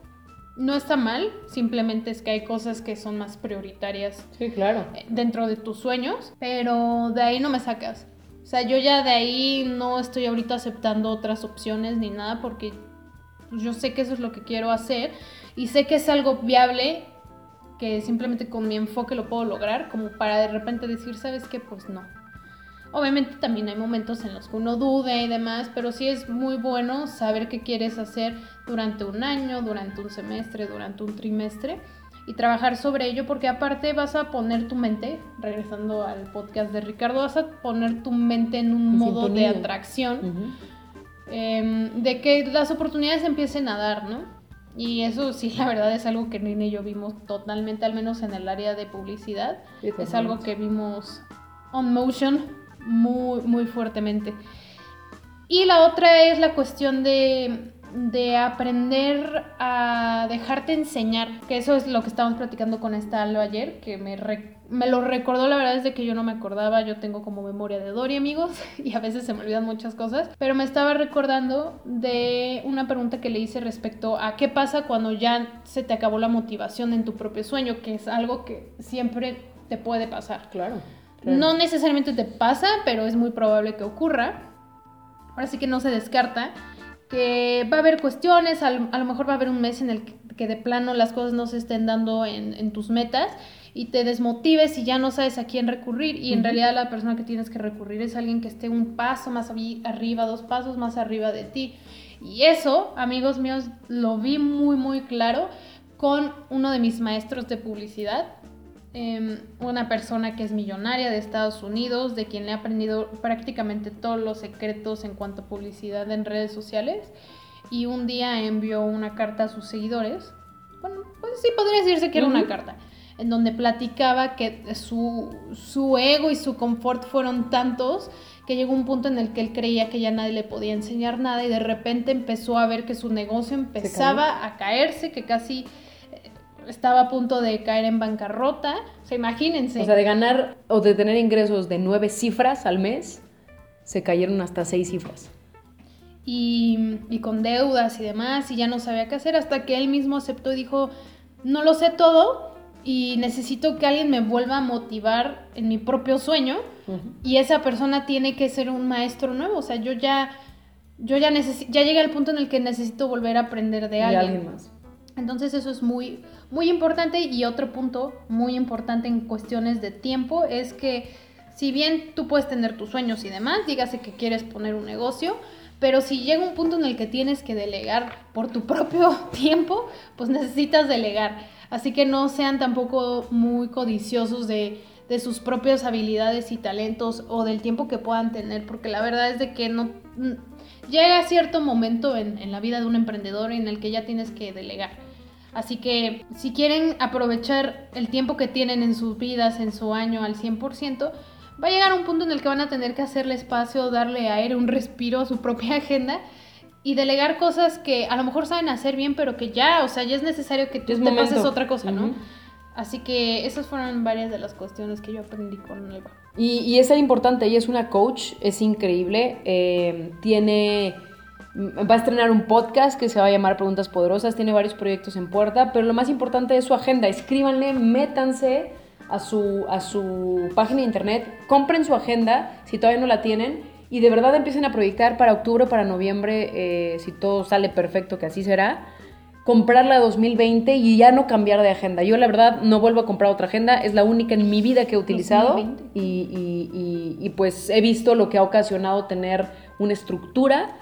No está mal, simplemente es que hay cosas que son más prioritarias Sí, claro. eh, dentro de tus sueños, pero de ahí no me sacas. O sea, yo ya de ahí no estoy ahorita aceptando otras opciones ni nada porque yo sé que eso es lo que quiero hacer y sé que es algo viable que simplemente con mi enfoque lo puedo lograr, como para de repente decir, ¿sabes qué? Pues no. Obviamente también hay momentos en los que uno dude y demás, pero sí es muy bueno saber qué quieres hacer durante un año, durante un semestre, durante un trimestre y trabajar sobre ello porque aparte vas a poner tu mente, regresando al podcast de Ricardo, vas a poner tu mente en un modo de atracción em, de que las oportunidades empiecen a dar, ¿no? Y eso sí, la verdad es algo que Nina y yo vimos totalmente, al menos en el área de publicidad. Es algo que vimos on motion muy, muy fuertemente. Y la otra es la cuestión de, de aprender a dejarte enseñar, que eso es lo que estábamos platicando con esta Alba ayer, que me, me lo recordó la verdad desde que yo no me acordaba, yo tengo como memoria de Dory amigos <laughs> y a veces se me olvidan muchas cosas, pero me estaba recordando de una pregunta que le hice respecto a qué pasa cuando ya se te acabó la motivación en tu propio sueño, que es algo que siempre te puede pasar. Claro. Claro. No necesariamente te pasa, pero es muy probable que ocurra. Ahora sí que no se descarta que va a haber cuestiones, a lo, a lo mejor va a haber un mes en el que, que de plano las cosas no se estén dando en, en tus metas y te desmotives y ya no sabes a quién recurrir y en realidad la persona que tienes que recurrir es alguien que esté un paso más arriba, dos pasos más arriba de ti. Y eso, amigos míos, lo vi muy muy claro con uno de mis maestros de publicidad, em, una persona que es millonaria de Estados Unidos, de quien le he aprendido prácticamente todos los secretos en cuanto a publicidad en redes sociales. Y un día envió una carta a sus seguidores. Bueno, pues sí, podría decirse que era una carta. En donde platicaba que su, su ego y su confort fueron tantos que llegó un punto en el que él creía que ya nadie le podía enseñar nada y de repente empezó a ver que su negocio empezaba a caerse, que casi estaba a punto de caer en bancarrota. O sea, imagínense. O sea, de ganar o de tener ingresos de nueve cifras al mes, se cayeron hasta seis cifras. y, y con deudas y demás, y ya no sabía qué hacer, hasta que él mismo aceptó y dijo, no lo sé todo y necesito que alguien me vuelva a motivar en mi propio sueño, y esa persona tiene que ser un maestro nuevo, o sea, yo ya, yo ya, ya llegué al punto en el que necesito volver a aprender de alguien. alguien más. Entonces eso es muy, muy importante y otro punto muy importante en cuestiones de tiempo es que si bien tú puedes tener tus sueños y demás, dígase que quieres poner un negocio, pero si llega un punto en el que tienes que delegar por tu <laughs> propio tiempo, pues necesitas delegar. Así que no sean tampoco muy codiciosos de, de sus propias habilidades y talentos o del tiempo que puedan tener, porque la verdad es de que no mm, llega cierto momento en, en la vida de un emprendedor en el que ya tienes que delegar. Así que si quieren aprovechar el tiempo que tienen en sus vidas, en su año al 100%, va a llegar un punto en el que van a tener que hacerle espacio, darle aire, un respiro a su propia agenda y delegar cosas que a lo mejor saben hacer bien, pero que ya, o sea, ya es necesario que tú Es te momento. pases otra cosa, ¿no? Así que esas fueron varias de las cuestiones que yo aprendí con Alba. Y, y es tan importante, ella es una coach, es increíble, eh, tiene Va a estrenar un podcast que se va a llamar Preguntas Poderosas, tiene varios proyectos en puerta, pero lo más importante es su agenda. Escríbanle, métanse a su, a su página de internet, compren su agenda si todavía no la tienen y de verdad empiecen a proyectar para octubre, para noviembre, eh, si todo sale perfecto, que así será, comprar la 2020 y ya no cambiar de agenda. Yo la verdad no vuelvo a comprar otra agenda, es la única en mi vida que he utilizado 2020. y, y- y- y, pues he visto lo que ha ocasionado tener una estructura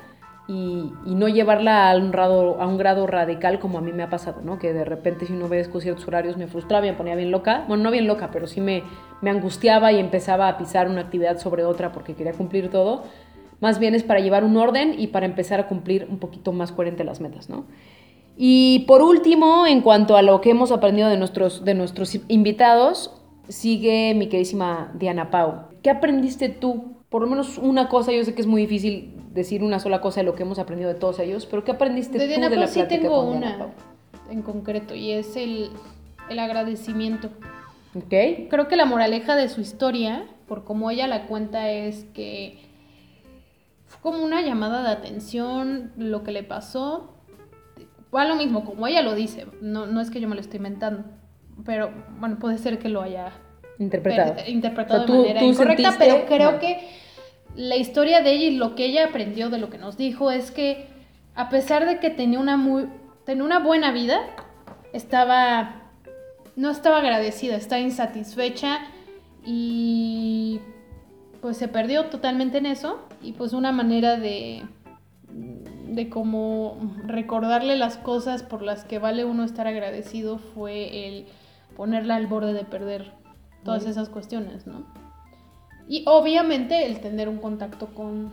y, no llevarla a un, grado, a un grado radical como a mí me ha pasado, ¿no? Que de repente si no obedezco ciertos horarios me frustraba me ponía bien loca. Bueno, no bien loca, pero sí me, me angustiaba y empezaba a pisar una actividad sobre otra porque quería cumplir todo. Más bien es para llevar un orden y para empezar a cumplir un poquito más coherente las metas, ¿no? Y por último, en cuanto a lo que hemos aprendido de nuestros, de nuestros invitados, sigue mi queridísima Diana Pau. ¿Qué aprendiste tú? Por lo menos una cosa, yo sé que es muy difícil decir una sola cosa de lo que hemos aprendido de todos ellos, pero ¿qué aprendiste De tú Diana de la sí plática tengo con una en concreto y es el, el agradecimiento. ¿Ok? Creo que la moraleja de su historia, por como ella la cuenta, es que fue como una llamada de atención lo que le pasó. Va lo mismo, como ella lo dice, no, no es que yo me lo estoy inventando, pero bueno, puede ser que lo haya Interpretado. per- interpretado O sea, de manera tú incorrecta, sentiste- pero creo que la historia de ella y lo que ella aprendió de lo que nos dijo es que a pesar de que tenía una muy tenía una buena vida, estaba no estaba agradecida, estaba insatisfecha y pues se perdió totalmente en eso y pues una manera de de como recordarle las cosas por las que vale uno estar agradecido fue el ponerla al borde de perder todas esas cuestiones, ¿no? Y obviamente el tener un contacto con,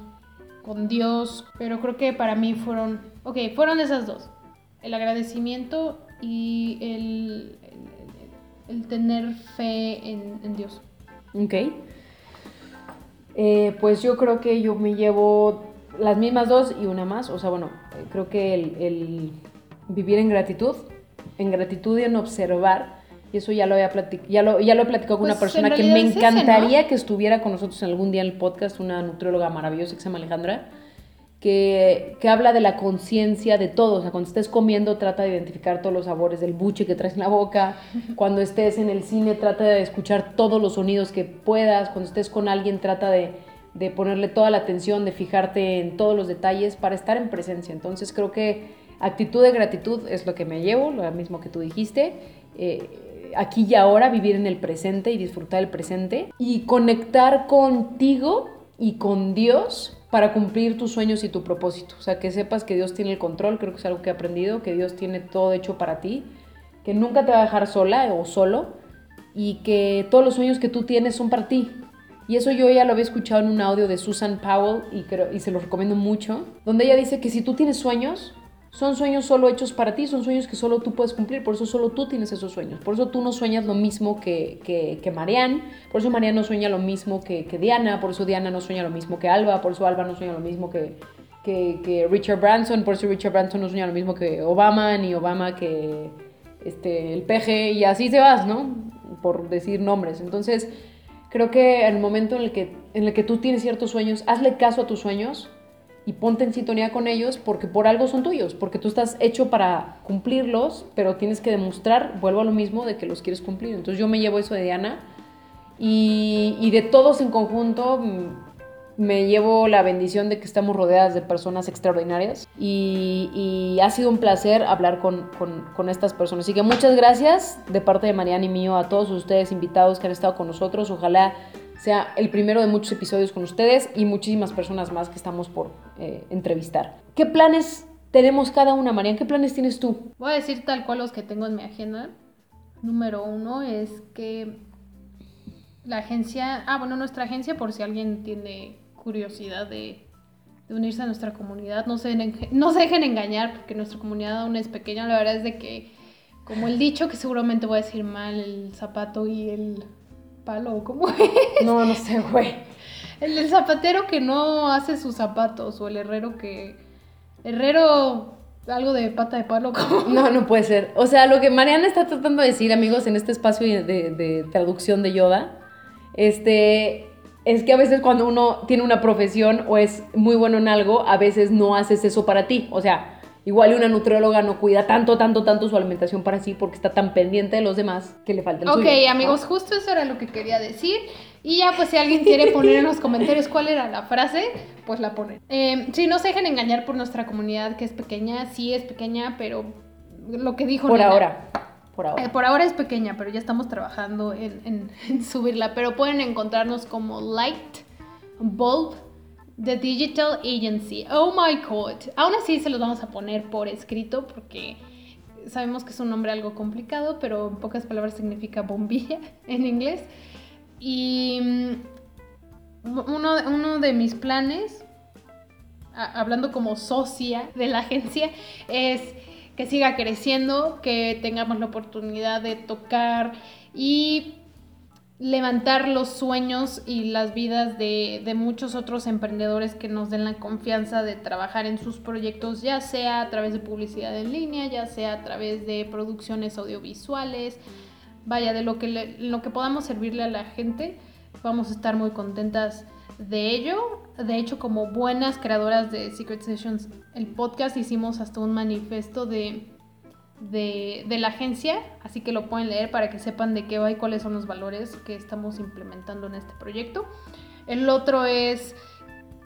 con Dios, pero creo que para mí fueron, ok, fueron esas dos, el agradecimiento y el, el- el tener fe en, en Dios. Ok. Eh, pues yo creo que yo me llevo las mismas dos y una más. O sea, bueno, creo que el, el vivir en gratitud, en gratitud y en observar, y eso ya lo, había plati- ya lo, ya lo he platicado con Pues, una persona en que me ese, encantaría que estuviera con nosotros en algún día en el podcast, una nutrióloga maravillosa que se llama Alejandra. Que, que habla de la conciencia de todo. O sea, cuando estés comiendo, trata de identificar todos los sabores del buche que traes en la boca. Cuando estés en el cine, trata de escuchar todos los sonidos que puedas. Cuando estés con alguien, trata de, de ponerle toda la atención, de fijarte en todos los detalles para estar en presencia. Entonces, creo que actitud de gratitud es lo que me llevo, lo mismo que tú dijiste. Eh, aquí y ahora, vivir en el presente y disfrutar el presente. Y conectar contigo y con Dios para cumplir tus sueños y tu propósito. O sea, que sepas que Dios tiene el control, creo que es algo que he aprendido, que Dios tiene todo hecho para ti, que nunca te va a dejar sola o solo y que todos los sueños que tú tienes son para ti. Y eso yo ya lo había escuchado en un audio de Susan Powell y, creo, y se los recomiendo mucho, donde ella dice que si tú tienes sueños, son sueños solo hechos para ti, son sueños que solo tú puedes cumplir, por eso solo tú tienes esos sueños, por eso tú no sueñas lo mismo que, que, por eso Marianne no sueña lo mismo que, que Diana, por eso Diana no sueña lo mismo que Alba, por eso Alba no sueña lo mismo que, que, Richard Branson, por eso Richard Branson no sueña lo mismo que Obama, ni Obama que este, el peje, y así se vas, ¿no? Por decir nombres. Entonces, creo que el momento en el que, en el que tú tienes ciertos sueños, hazle caso a tus sueños y ponte en sintonía con ellos porque por algo son tuyos, porque tú estás hecho para cumplirlos, pero tienes que demostrar, vuelvo a lo mismo, de que los quieres cumplir. Entonces yo me llevo eso de Diana y, de todos en conjunto mm, me llevo la bendición de que estamos rodeadas de personas extraordinarias y, ha sido un placer hablar con, con, estas personas. Así que muchas gracias de parte de Mariana y mío a todos ustedes invitados que han estado con nosotros. Ojalá sea el primero de muchos episodios con ustedes y muchísimas personas más que estamos por eh, entrevistar. ¿Qué planes tenemos cada una, Mariana? ¿Qué planes tienes tú? Voy a decir tal cual los que tengo en mi agenda. Número uno es que la agencia, ah, bueno, nuestra agencia, por si alguien tiene curiosidad de, de unirse a nuestra comunidad, no se, no se dejen engañar porque nuestra comunidad aún es pequeña. La verdad es de que, como el dicho que seguramente voy a decir mal, el zapato y el palo, ¿cómo es? No, no sé, <laughs> güey. El, el, zapatero que no hace sus zapatos o el herrero que... Herrero, algo de pata de palo. ¿cómo? No, no puede ser. O sea, lo que Mariana está tratando de decir, amigos, en este espacio de, de, de traducción de Yoda, este, es que a veces cuando uno tiene una profesión o es muy bueno en algo, a veces no haces eso para ti. O sea, igual una nutrióloga no cuida tanto, tanto, tanto su alimentación para sí porque está tan pendiente de los demás que le falta el Ok, amigos, justo eso era lo que quería decir. Y ya, pues si alguien quiere poner en los comentarios cuál era la frase, pues la ponen. Eh, sí, no se dejen engañar por nuestra comunidad, que es pequeña. Sí, es pequeña, pero lo que dijo Por Nena, ahora. Por eh, ahora. por ahora es pequeña, pero ya estamos trabajando en, en- en subirla. Pero pueden encontrarnos como Light Bulb The Digital Agency. Oh my god. Aún así se los vamos a poner por escrito porque sabemos que es un nombre algo complicado, pero en pocas palabras significa bombilla <laughs> en inglés. Y mm, uno, de mis planes, hablando como socia de la <laughs> agencia, es que siga creciendo, que tengamos la oportunidad de tocar y levantar los sueños y las vidas de, de muchos otros emprendedores que nos den la confianza de trabajar en sus proyectos, ya sea a través de publicidad en línea, ya sea a través de producciones audiovisuales, vaya, de lo que, lo que podamos servirle a la gente, vamos a estar muy contentas de ello. De hecho, como buenas creadoras de Secret Sessions, el podcast hicimos hasta un manifiesto de, de, de la agencia, así que lo pueden leer para que sepan de qué va y cuáles son los valores que estamos implementando en este proyecto. El otro es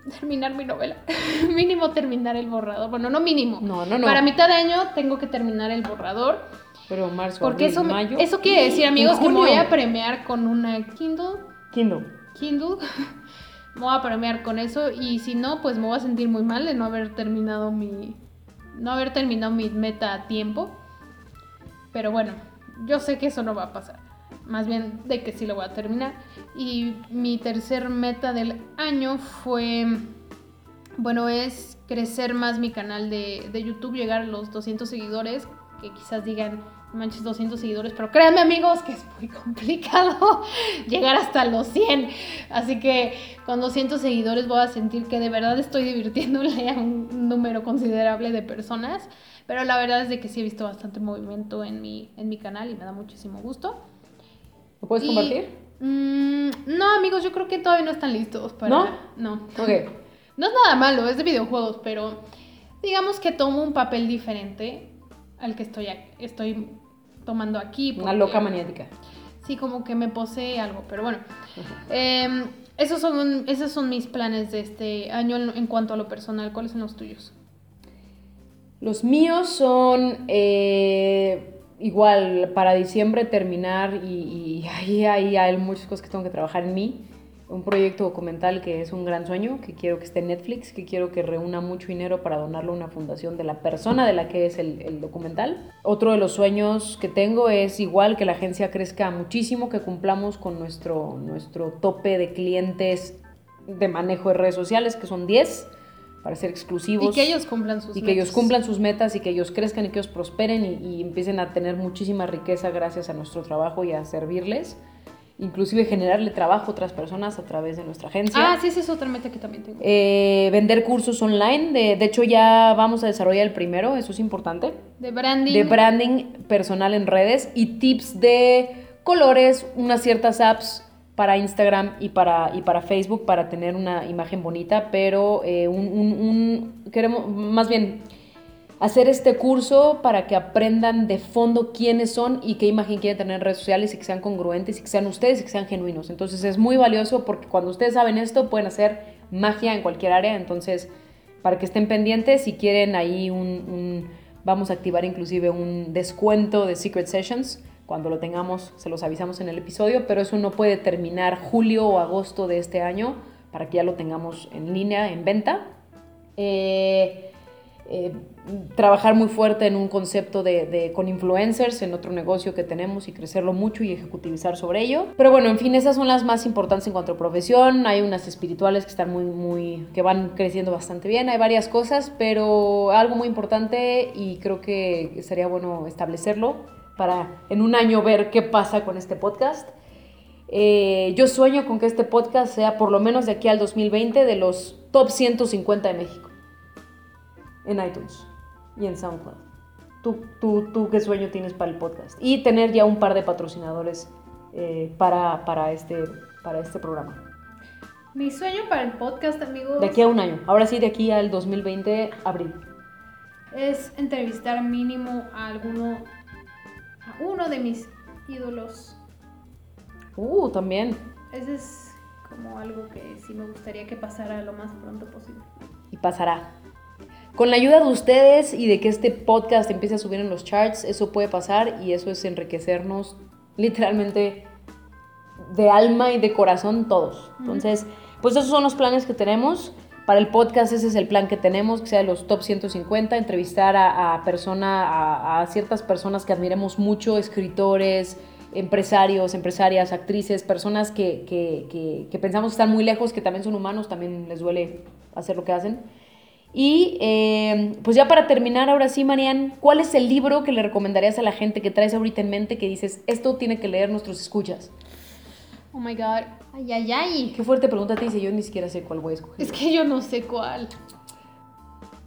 terminar mi novela, <laughs> mínimo terminar el borrador, bueno, no mínimo. No, no, no. Para mitad de año tengo que terminar el borrador. Pero marzo, Porque abril, eso, mayo. eso quiere decir, amigos, que me voy a premiar con una Kindle. Kindle. Kindle. <laughs> me voy a premiar con eso. Y si no, pues me voy a sentir muy mal de no haber terminado mi. No haber terminado mi meta a tiempo. Pero bueno, yo sé que eso no va a pasar. Más bien de que sí lo voy a terminar. Y mi tercer meta del año fue. Bueno, es crecer más mi canal de, de YouTube, llegar a los 200 seguidores. Que quizás digan, "No manches, 200 seguidores. Pero créanme, amigos, que es muy <laughs> complicado llegar hasta los 100. Así que con 200 seguidores voy a sentir que de verdad estoy divirtiéndole a un número considerable de personas. Pero la verdad es de que sí he visto bastante movimiento en mi, en mi canal y me da muchísimo gusto. ¿Lo puedes Y, compartir? mm, no, amigos, yo creo que todavía no están listos para. ¿No? No. Ok. <laughs> No es nada malo, es de videojuegos, pero digamos que tomo un papel diferente al que estoy, estoy tomando aquí. Una loca maniática. Sí, como que me posee algo, pero bueno. Em, esos, son, esos son mis planes de este año en, cuanto a lo personal. ¿Cuáles son los tuyos? Los míos son eh, igual para diciembre terminar y, y <laughs> ahí, ahí hay muchas cosas que tengo que trabajar en mí. Un proyecto documental que es un gran sueño, que quiero que esté en Netflix, que quiero que reúna mucho dinero para donarlo a una fundación de la persona de la que es el, el documental. Otro de los sueños que tengo es igual que la agencia crezca muchísimo, que cumplamos con nuestro, nuestro tope de clientes de manejo de redes sociales, que son 10, para ser exclusivos Y que ellos cumplan sus y que ellos metas. cumplan sus metas y que ellos crezcan y que ellos prosperen y, y empiecen a tener muchísima riqueza gracias a nuestro trabajo y a servirles. Inclusive generarle trabajo a otras personas a través de nuestra agencia. Ah, sí, esa es otra meta que también tengo. Eh, vender cursos online. De, de hecho, ya vamos a desarrollar el primero, eso es importante. De branding. De branding personal en redes y tips de colores, unas ciertas apps para Instagram y para, y para Facebook para tener una imagen bonita, pero eh, un, un- un- queremos, más bien, hacer este curso para que aprendan de fondo quiénes son y qué imagen quieren tener en redes sociales y que sean congruentes y que sean ustedes y que sean genuinos. Entonces es muy valioso porque cuando ustedes saben esto pueden hacer magia en cualquier área. Entonces, para que estén pendientes, si quieren ahí un, vamos a activar inclusive un descuento de Secret Sessions. Cuando lo tengamos, se los avisamos en el episodio, pero eso no puede terminar julio o agosto de este año para que ya lo tengamos en línea, en venta. Eh, eh, trabajar muy fuerte en un concepto de, con influencers en otro negocio que tenemos y crecerlo mucho y ejecutivizar sobre ello. Pero bueno, en fin, esas son las más importantes en cuanto a profesión. Hay unas espirituales que están muy, muy, que van creciendo bastante bien. Hay varias cosas, pero algo muy importante y creo que sería bueno establecerlo para en un año ver qué pasa con este podcast. Eh, yo sueño con que este podcast sea por lo menos de aquí al 2020 de los top 150 de México en iTunes y en SoundCloud. ¿Tú, tú, tú qué sueño tienes para el podcast? Y tener ya un par de patrocinadores eh, para, para, este, para este programa. Mi sueño para el podcast, amigos, De aquí a un año. Ahora sí, de aquí al 2020, abril. es entrevistar mínimo a alguno, a uno de mis ídolos. Uh, también. Ese es como algo que sí me gustaría que pasara lo más pronto posible. Y pasará. Con la ayuda de ustedes y de que este podcast empiece a subir en los charts, eso puede pasar y eso es enriquecernos literalmente de alma y de corazón todos. Entonces, pues esos son los planes que tenemos. Para el podcast ese es el plan que tenemos, que sea de los top 150, entrevistar a, a persona, a, a ciertas personas que admiremos mucho, escritores, empresarios, empresarias, actrices, personas que, que, que, que pensamos están muy lejos, que también son humanos, también les duele hacer lo que hacen. Y eh, pues ya para terminar, ahora sí, Marian, ¿cuál es el libro que le recomendarías a la gente que traes ahorita en mente que dices, esto tiene que leer nuestros escuchas? Oh my god. Ay, ay, ay. Qué fuerte pregunta te dice, yo ni siquiera sé cuál voy a escoger. Es que yo no sé cuál.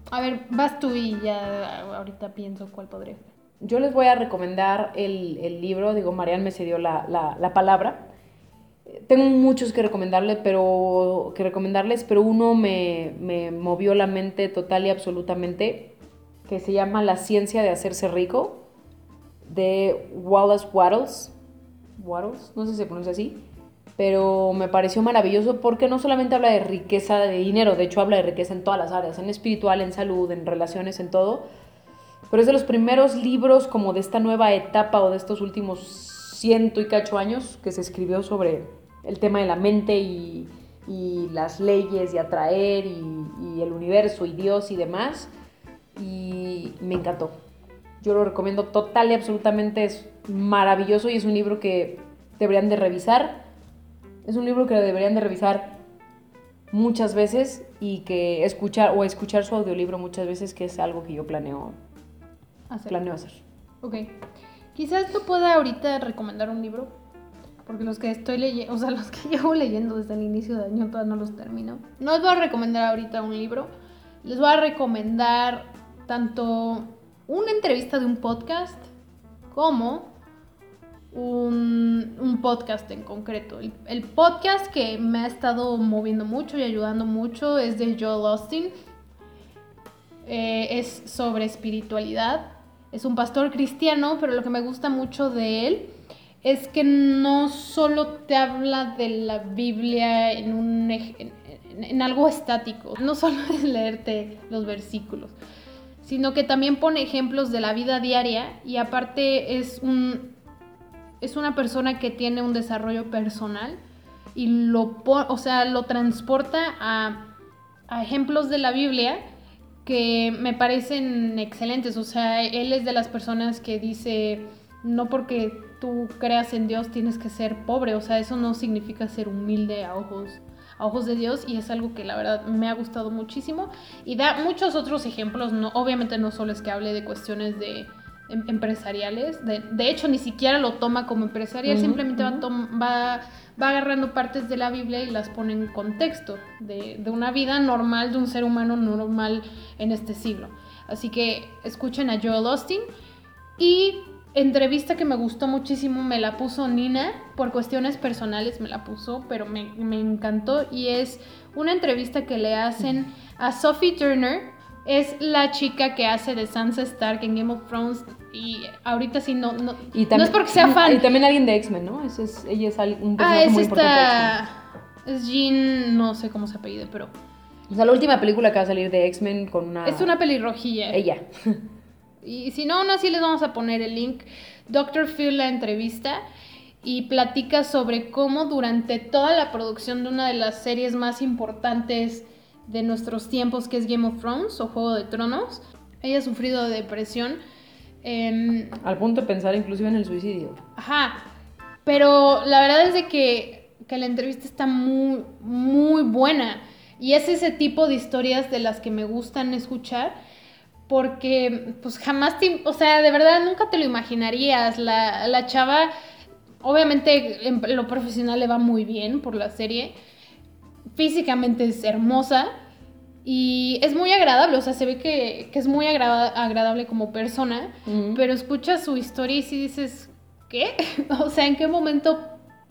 A ver, vas tú y ya ahorita pienso cuál podría. Yo les voy a recomendar el, el libro, digo, Marian me cedió la, la, la palabra. Tengo muchos que recomendarle, pero que recomendarles, pero uno me, me movió la mente total y absolutamente, que se llama La ciencia de hacerse rico, de Wallace Wattles. Wattles, no sé si se pronuncia así, pero me pareció maravilloso porque no solamente habla de riqueza de dinero, de hecho habla de riqueza en todas las áreas, en espiritual, en salud, en relaciones, en todo. Pero es de los primeros libros como de esta nueva etapa o de estos últimos ciento y cacho años que se escribió sobre el tema de la mente y, y las leyes y atraer y, y el universo y Dios y demás. Y me encantó. Yo lo recomiendo total y absolutamente, es maravilloso y es un libro que deberían de revisar. Es un libro que deberían de revisar muchas veces y que escuchar o escuchar su audiolibro muchas veces, que es algo que yo planeo, Hacer. planeo hacer. Ok. Quizás tú pueda ahorita recomendar un libro. Porque los que estoy leyendo, o sea, los que <laughs> llevo leyendo desde el inicio de año todavía no los termino. No les voy a recomendar ahorita un libro. Les voy a recomendar tanto una entrevista de un podcast como un, podcast en concreto. El, el podcast que me ha estado moviendo mucho y ayudando mucho es de Joel Austin. Eh, es sobre espiritualidad. Es un pastor cristiano, pero lo que me gusta mucho de él es que no solo te habla de la Biblia en, un, en, en- algo estático, no solo es leerte los versículos, sino que también pone ejemplos de la vida diaria y aparte es un es una persona que tiene un desarrollo personal y lo o sea, lo transporta a, a ejemplos de la Biblia que me parecen excelentes. O sea, él es de las personas que dice, no porque tú creas en Dios tienes que ser pobre. O sea, eso no significa ser humilde a ojos, a ojos de Dios y es algo que la verdad me ha gustado muchísimo. Y da muchos otros ejemplos, no, obviamente no solo es que hable de cuestiones de em- empresariales, de, de hecho ni siquiera lo toma como empresarial, simplemente va, va agarrando partes de la Biblia y las pone en contexto de, de una vida normal, de un ser humano normal en este siglo. Así que escuchen a Joel Austin y entrevista que me gustó muchísimo me la puso Nina, por cuestiones personales me la puso, pero me, me encantó y es una entrevista que le hacen a Sophie Turner. Es la chica que hace de Sansa Stark en Game of Thrones y ahorita sí no, no, Y no es porque sea fan. Y también alguien de X-Men, ¿no? Ese es, ella es un Ah, personaje es muy importante de X-Men. esta. Es Jean, no sé cómo se apellida, pero. O sea, la última película que va a salir de X-Men con una... Es una pelirrojilla. Ella. <laughs> Y si no, aún así les vamos a poner el link. Dr. Phil la entrevista y platica sobre cómo durante toda la producción de una de las series más importantes de nuestros tiempos, que es Game of Thrones o Juego de Tronos, ella ha sufrido de depresión. Em, Al punto de pensar inclusive en el suicidio. Ajá, pero la verdad es de que, que la entrevista está muy, muy buena. Y es ese tipo de historias de las que me gustan escuchar, porque pues jamás te, o sea, de verdad nunca te lo imaginarías. La, la chava, obviamente en lo profesional le va muy bien por la serie, físicamente es hermosa. Y es muy agradable, o sea, se ve que, que es muy agrada- agradable como persona. Pero escuchas su historia y sí dices, ¿qué? <laughs> o sea, ¿en qué momento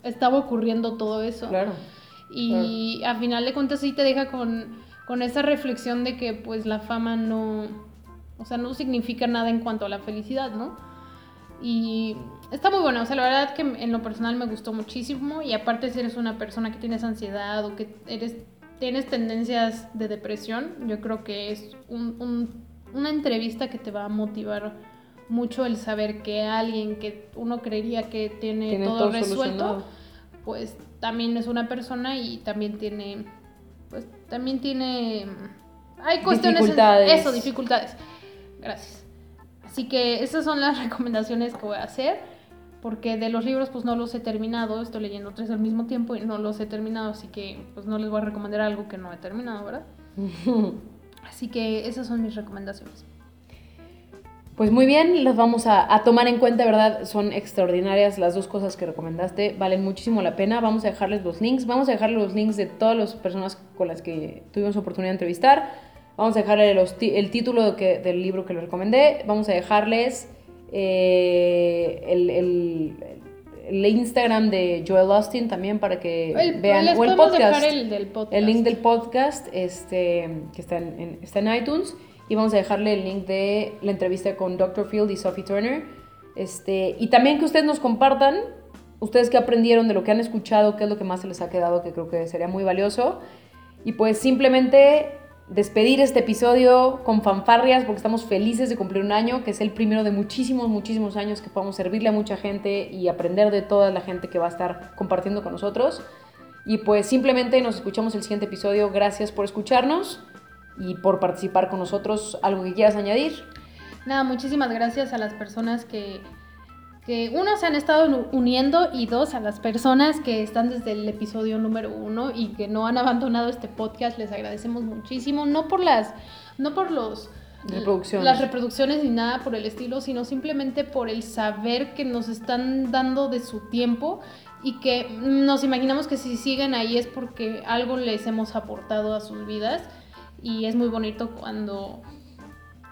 estaba ocurriendo todo eso? Claro. Y a final de cuentas sí te deja con, con esa reflexión de que pues la fama no, o sea, no significa nada en cuanto a la felicidad, ¿no? Y está muy bueno, o sea, la verdad que en lo personal me gustó muchísimo y aparte si eres una persona que tienes ansiedad o que eres, tienes tendencias de depresión, yo creo que es un, un- una entrevista que te va a motivar mucho el saber que alguien que uno creería que tiene, Tiene todo, todo resuelto, pues también es una persona y también tiene, pues también tiene, hay cuestiones, Dificultades. eso, dificultades. Gracias. Así que esas son las <laughs> recomendaciones que voy a hacer, porque de los libros pues no los he terminado, estoy leyendo tres al mismo tiempo y no los he terminado, así que pues no les voy a recomendar algo que no he terminado, ¿verdad? <laughs> Así que esas son mis recomendaciones. Pues muy bien, las vamos a, a tomar en cuenta, ¿verdad? Son extraordinarias las dos cosas que recomendaste, valen muchísimo la pena. Vamos a dejarles los links, vamos a dejarles los links de todas las personas con las que tuvimos oportunidad de entrevistar. Vamos a ti- el título que- del libro que les recomendé. Vamos a dejarles eh, el, el- el Instagram de Joel Austin también para que El- vean. les o el podcast. dejar el del podcast. El link del podcast este, que está en, en- está en iTunes. Y vamos a dejarle el link de la entrevista con Dr. Field y Sophie Turner. Este, y también que ustedes nos compartan, ustedes qué aprendieron de lo que han escuchado, qué es lo que más se les ha quedado, que creo que sería muy valioso. Y pues simplemente despedir este episodio con fanfarrias porque estamos felices de cumplir un año, que es el primero de muchísimos, muchísimos años que podamos servirle a mucha gente y aprender de toda la gente que va a estar compartiendo con nosotros. Y pues simplemente nos escuchamos el siguiente episodio. Gracias por escucharnos y por participar con nosotros. ¿Algo que quieras añadir? Nada, muchísimas gracias a las personas que, que uno, se han estado uniendo y dos, a las personas que están desde el episodio número uno y que no han abandonado este podcast. Les agradecemos muchísimo, no por las, no por los... Reproducciones. Las reproducciones ni nada por el estilo, sino simplemente por el saber que nos están dando de su tiempo y que nos imaginamos que si siguen ahí es porque algo les hemos aportado a sus vidas y es muy bonito cuando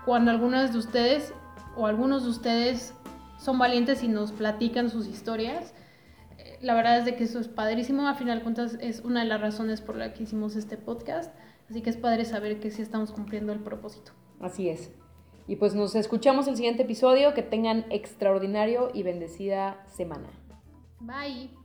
cuando algunas de ustedes o algunos de ustedes son valientes y nos platican sus historias. Eh, La verdad es de que eso es padrísimo. A final de cuentas es una de las razones por la que hicimos este podcast. Así que es padre saber que sí estamos cumpliendo el propósito. Así es. Y pues nos escuchamos el siguiente episodio. Que tengan extraordinario y bendecida semana. Bye.